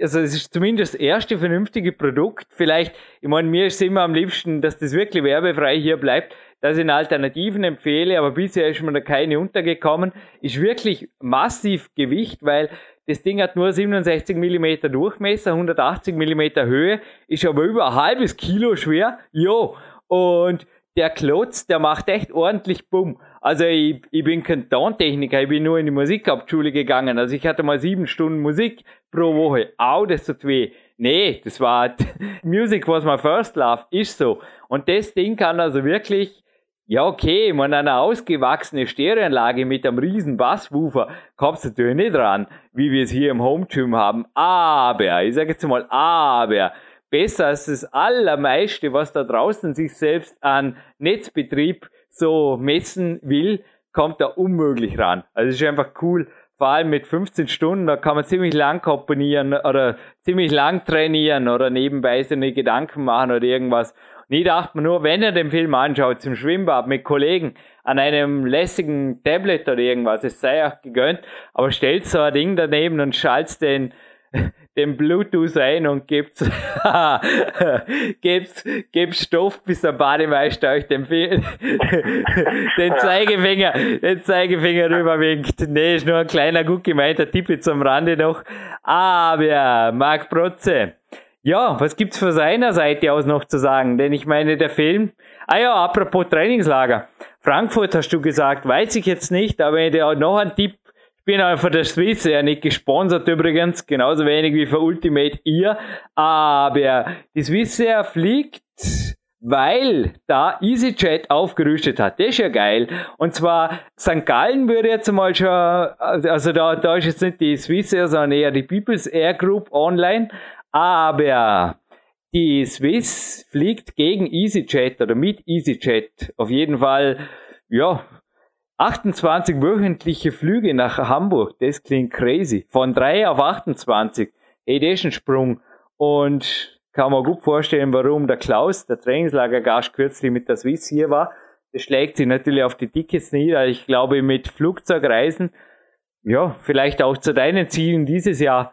also es ist zumindest das erste vernünftige Produkt. Vielleicht, ich meine, mir ist immer am liebsten, dass das wirklich werbefrei hier bleibt, dass ich Alternativen empfehle, aber bisher ist mir da keine untergekommen. Ist wirklich massiv Gewicht, weil das Ding hat nur 67 mm Durchmesser, 180 mm Höhe, ist aber über ein halbes Kilo schwer. Jo. Und der Klotz, der macht echt ordentlich Bumm. Also ich, ich bin kein Tontechniker, ich bin nur in die Musikhauptschule gegangen. Also ich hatte mal sieben Stunden Musik pro Woche. Au, das tut weh. Nee, das war [LAUGHS] Music was my first love, ist so. Und das Ding kann also wirklich, ja okay, man eine ausgewachsene Stereoanlage mit einem riesen Basswoofer kommst natürlich nicht dran, wie wir es hier im Home haben. Aber, ich sage jetzt mal aber, besser als das allermeiste, was da draußen sich selbst an Netzbetrieb so messen will, kommt da unmöglich ran. Also es ist einfach cool vor allem mit 15 Stunden, da kann man ziemlich lang komponieren oder ziemlich lang trainieren oder nebenbei seine Gedanken machen oder irgendwas. Ich dachte mir nur, wenn er den Film anschaut, zum Schwimmbad mit Kollegen, an einem lässigen Tablet oder irgendwas, es sei auch gegönnt, aber stellt so ein Ding daneben und schaltet den, [LAUGHS] den Bluetooth ein und gibt [LAUGHS] gebt, gebt Stoff, bis der Bademeister euch den, [LAUGHS] den Zeigefinger, den Zeigefinger rüberwinkt. Nee, ist nur ein kleiner, gut gemeinter Tipp jetzt am Rande noch. Aber, Marc Protze, ja, was gibt's von seiner Seite aus noch zu sagen? Denn ich meine, der Film, ah ja, apropos Trainingslager. Frankfurt hast du gesagt, weiß ich jetzt nicht, aber wenn dir noch ein Tipp, ich bin einfach der Swiss, ja nicht gesponsert übrigens, genauso wenig wie für Ultimate ihr, aber die Swissair fliegt weil da EasyJet aufgerüstet hat. Das ist ja geil. Und zwar St. Gallen würde jetzt mal schon, also da, da ist jetzt nicht die Swissair, sondern eher die People's Air Group online. Aber die Swiss fliegt gegen EasyJet oder mit EasyJet auf jeden Fall, ja, 28 wöchentliche Flüge nach Hamburg. Das klingt crazy. Von 3 auf 28. Hey, das ist ein Sprung. Und kann man gut vorstellen, warum der Klaus, der Trainingslagergast, kürzlich mit der Swiss hier war. Das schlägt sich natürlich auf die Tickets nieder. Ich glaube, mit Flugzeugreisen, ja, vielleicht auch zu deinen Zielen dieses Jahr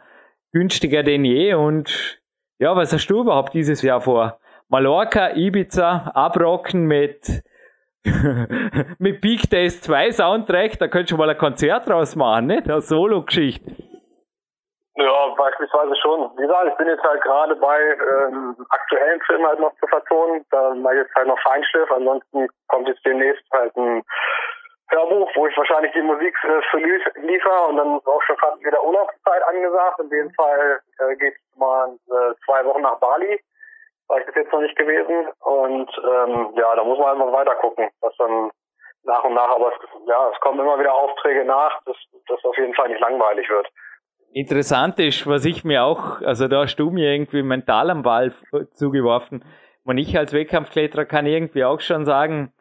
günstiger denn je. Und ja, was hast du überhaupt dieses Jahr vor? Mallorca, Ibiza, abrocken mit, [LAUGHS] mit Peak Days 2 Soundtrack, da könntest du mal ein Konzert draus machen, nicht? Eine Solo-Geschichte. Ja, beispielsweise schon. Wie gesagt, ich bin jetzt halt gerade bei ähm, aktuellen Filmen halt noch zu vertonen. Da mache ich jetzt halt noch Feinschliff. Ansonsten kommt jetzt demnächst halt ein Hörbuch, wo ich wahrscheinlich die Musik äh, für liefer und dann ist auch schon fast wieder Urlaubszeit angesagt. In dem Fall äh, geht es mal äh, zwei Wochen nach Bali. War ich bis jetzt noch nicht gewesen. Und ähm, ja, da muss man einfach weiter gucken, was dann nach und nach, aber es, ja, es kommen immer wieder Aufträge nach, dass das auf jeden Fall nicht langweilig wird. Interessant ist, was ich mir auch, also da hast du mir irgendwie mental am Ball zugeworfen. Und ich als Wettkampfkletterer kann irgendwie auch schon sagen,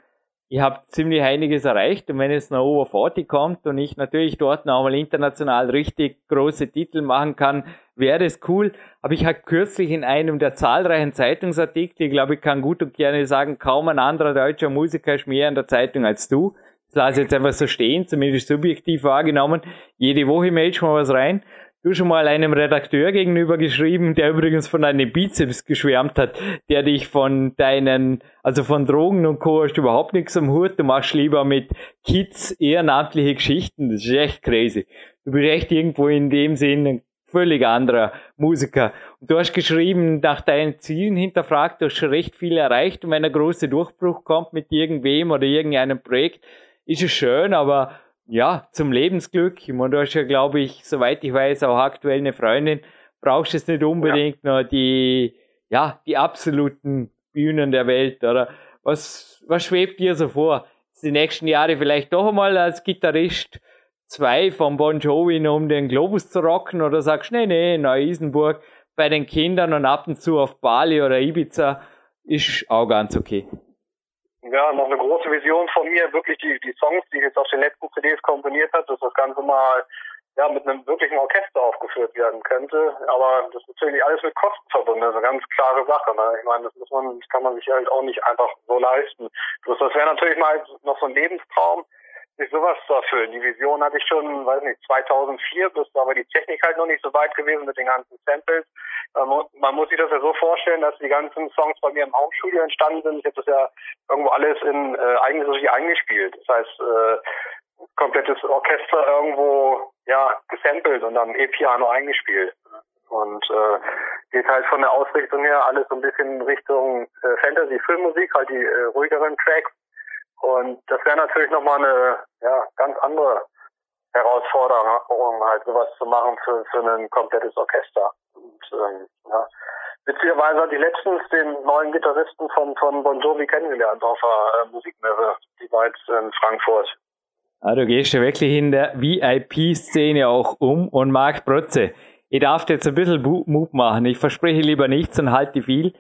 ich habe ziemlich einiges erreicht und wenn es nach Over 40 kommt und ich natürlich dort noch einmal international richtig große Titel machen kann, wäre das cool. Aber ich habe kürzlich in einem der zahlreichen Zeitungsartikel, ich glaube, ich kann gut und gerne sagen, kaum ein anderer deutscher Musiker ist mehr in der Zeitung als du. Das lasse ich jetzt einfach so stehen, zumindest subjektiv wahrgenommen. Jede Woche meldest du mal was rein du schon mal einem Redakteur gegenüber geschrieben, der übrigens von deinen Bizeps geschwärmt hat, der dich von deinen, also von Drogen und Co. hast überhaupt nichts am Hut, du machst lieber mit Kids ehrenamtliche Geschichten, das ist echt crazy. Du bist echt irgendwo in dem Sinn ein völlig anderer Musiker. Und du hast geschrieben, nach deinen Zielen hinterfragt, du hast schon recht viel erreicht und wenn ein großer Durchbruch kommt mit irgendwem oder irgendeinem Projekt, ist es schön, aber ja, zum Lebensglück. Ich meine, du hast ja, glaube ich, soweit ich weiß, auch aktuell eine Freundin. Brauchst es nicht unbedingt ja. nur die, ja, die absoluten Bühnen der Welt, oder? Was, was schwebt dir so vor? Die nächsten Jahre vielleicht doch einmal als Gitarrist zwei von Bon Jovi, um den Globus zu rocken, oder sagst, nee, nee, Neu-Isenburg bei den Kindern und ab und zu auf Bali oder Ibiza ist auch ganz okay ja, noch eine große Vision von mir, wirklich die, die Songs, die ich jetzt auf den letzten CDs komponiert habe, dass das Ganze mal ja, mit einem wirklichen Orchester aufgeführt werden könnte. Aber das ist natürlich alles mit Kosten verbunden, das ist eine ganz klare Sache. Ne? Ich meine, das muss man, das kann man sich halt auch nicht einfach so leisten. Das wäre natürlich mal noch so ein Lebenstraum, sich sowas zu erfüllen. Die Vision hatte ich schon, weiß nicht, 2004, bis aber die Technik halt noch nicht so weit gewesen mit den ganzen Samples. Man muss sich das ja so vorstellen, dass die ganzen Songs bei mir im Hauptstudio entstanden sind. Ich habe das ja irgendwo alles in äh, Eigenregie eingespielt. Das heißt, äh, komplettes Orchester irgendwo ja gesampelt und dann E-Piano eingespielt. Und äh, geht halt von der Ausrichtung her alles so ein bisschen Richtung äh, Fantasy-Filmmusik, halt die äh, ruhigeren Tracks und das wäre natürlich nochmal eine ja, ganz andere Herausforderung, halt sowas zu machen für, für ein komplettes Orchester. Und ähm, ja. Witzigerweise hatte ich letztens den neuen Gitarristen von, von Bon Jovi kennengelernt auf der äh, Musikmesse, die war jetzt in Frankfurt. Ah, du gehst ja wirklich in der VIP-Szene auch um und Marc Protze. Ich darf dir jetzt ein bisschen Mut machen. Ich verspreche lieber nichts und halte viel.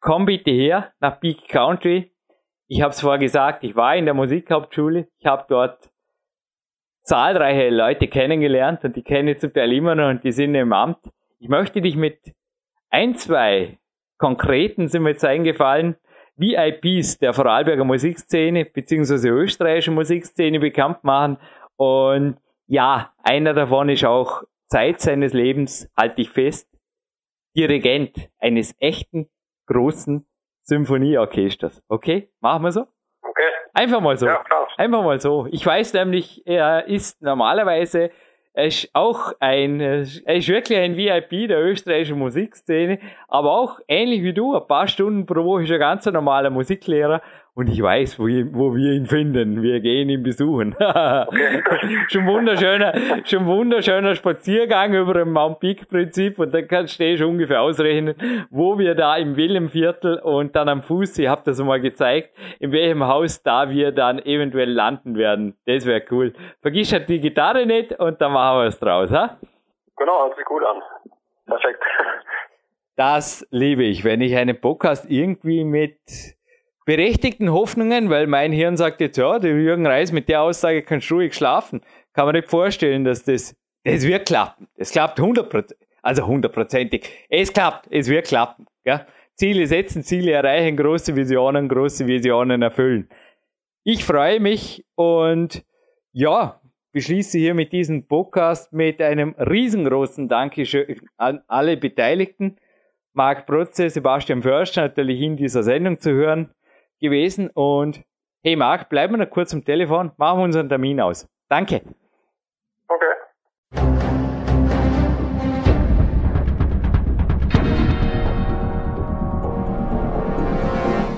Komm bitte her nach Peak Country ich habe es vorher gesagt, ich war in der Musikhauptschule, ich habe dort zahlreiche Leute kennengelernt und die kenne ich zum Teil immer noch und die sind im Amt. Ich möchte dich mit ein, zwei konkreten, sind mir jetzt eingefallen, VIPs der Vorarlberger Musikszene beziehungsweise österreichischen Musikszene bekannt machen. Und ja, einer davon ist auch Zeit seines Lebens, halte ich fest, Dirigent eines echten großen Symphonieorchesters. Okay, machen wir so? Okay. Einfach mal so. Ja, klar. Einfach mal so. Ich weiß nämlich, er ist normalerweise er ist auch ein, er ist wirklich ein VIP der österreichischen Musikszene, aber auch ähnlich wie du, ein paar Stunden pro Woche ist er ganz ein normaler Musiklehrer und ich weiß, wo, wo wir ihn finden. Wir gehen ihn besuchen. [LAUGHS] schon wunderschöner, schon wunderschöner Spaziergang über dem Mount Peak Prinzip und dann kannst du schon ungefähr ausrechnen, wo wir da im Wilhelmviertel und dann am Fuß, ich habe das mal gezeigt, in welchem Haus da wir dann eventuell landen werden. Das wäre cool. Vergiss halt die Gitarre nicht und dann machen wir es draus, ha? Genau, hört sich gut an. Perfekt. Das liebe ich, wenn ich einen Podcast irgendwie mit berechtigten Hoffnungen, weil mein Hirn sagt jetzt, ja, der Jürgen Reis, mit der Aussage kannst du ruhig schlafen. Kann man nicht vorstellen, dass das, das wird klappen. Das klappt hundertprozentig, also hundertprozentig. Es klappt, es wird klappen. Ja? Ziele setzen, Ziele erreichen, große Visionen, große Visionen erfüllen. Ich freue mich und ja, beschließe hier mit diesem Podcast mit einem riesengroßen Dankeschön an alle Beteiligten. Marc Protze, Sebastian Förster natürlich in dieser Sendung zu hören gewesen. Und hey Marc, bleiben wir noch kurz am Telefon, machen wir unseren Termin aus. Danke.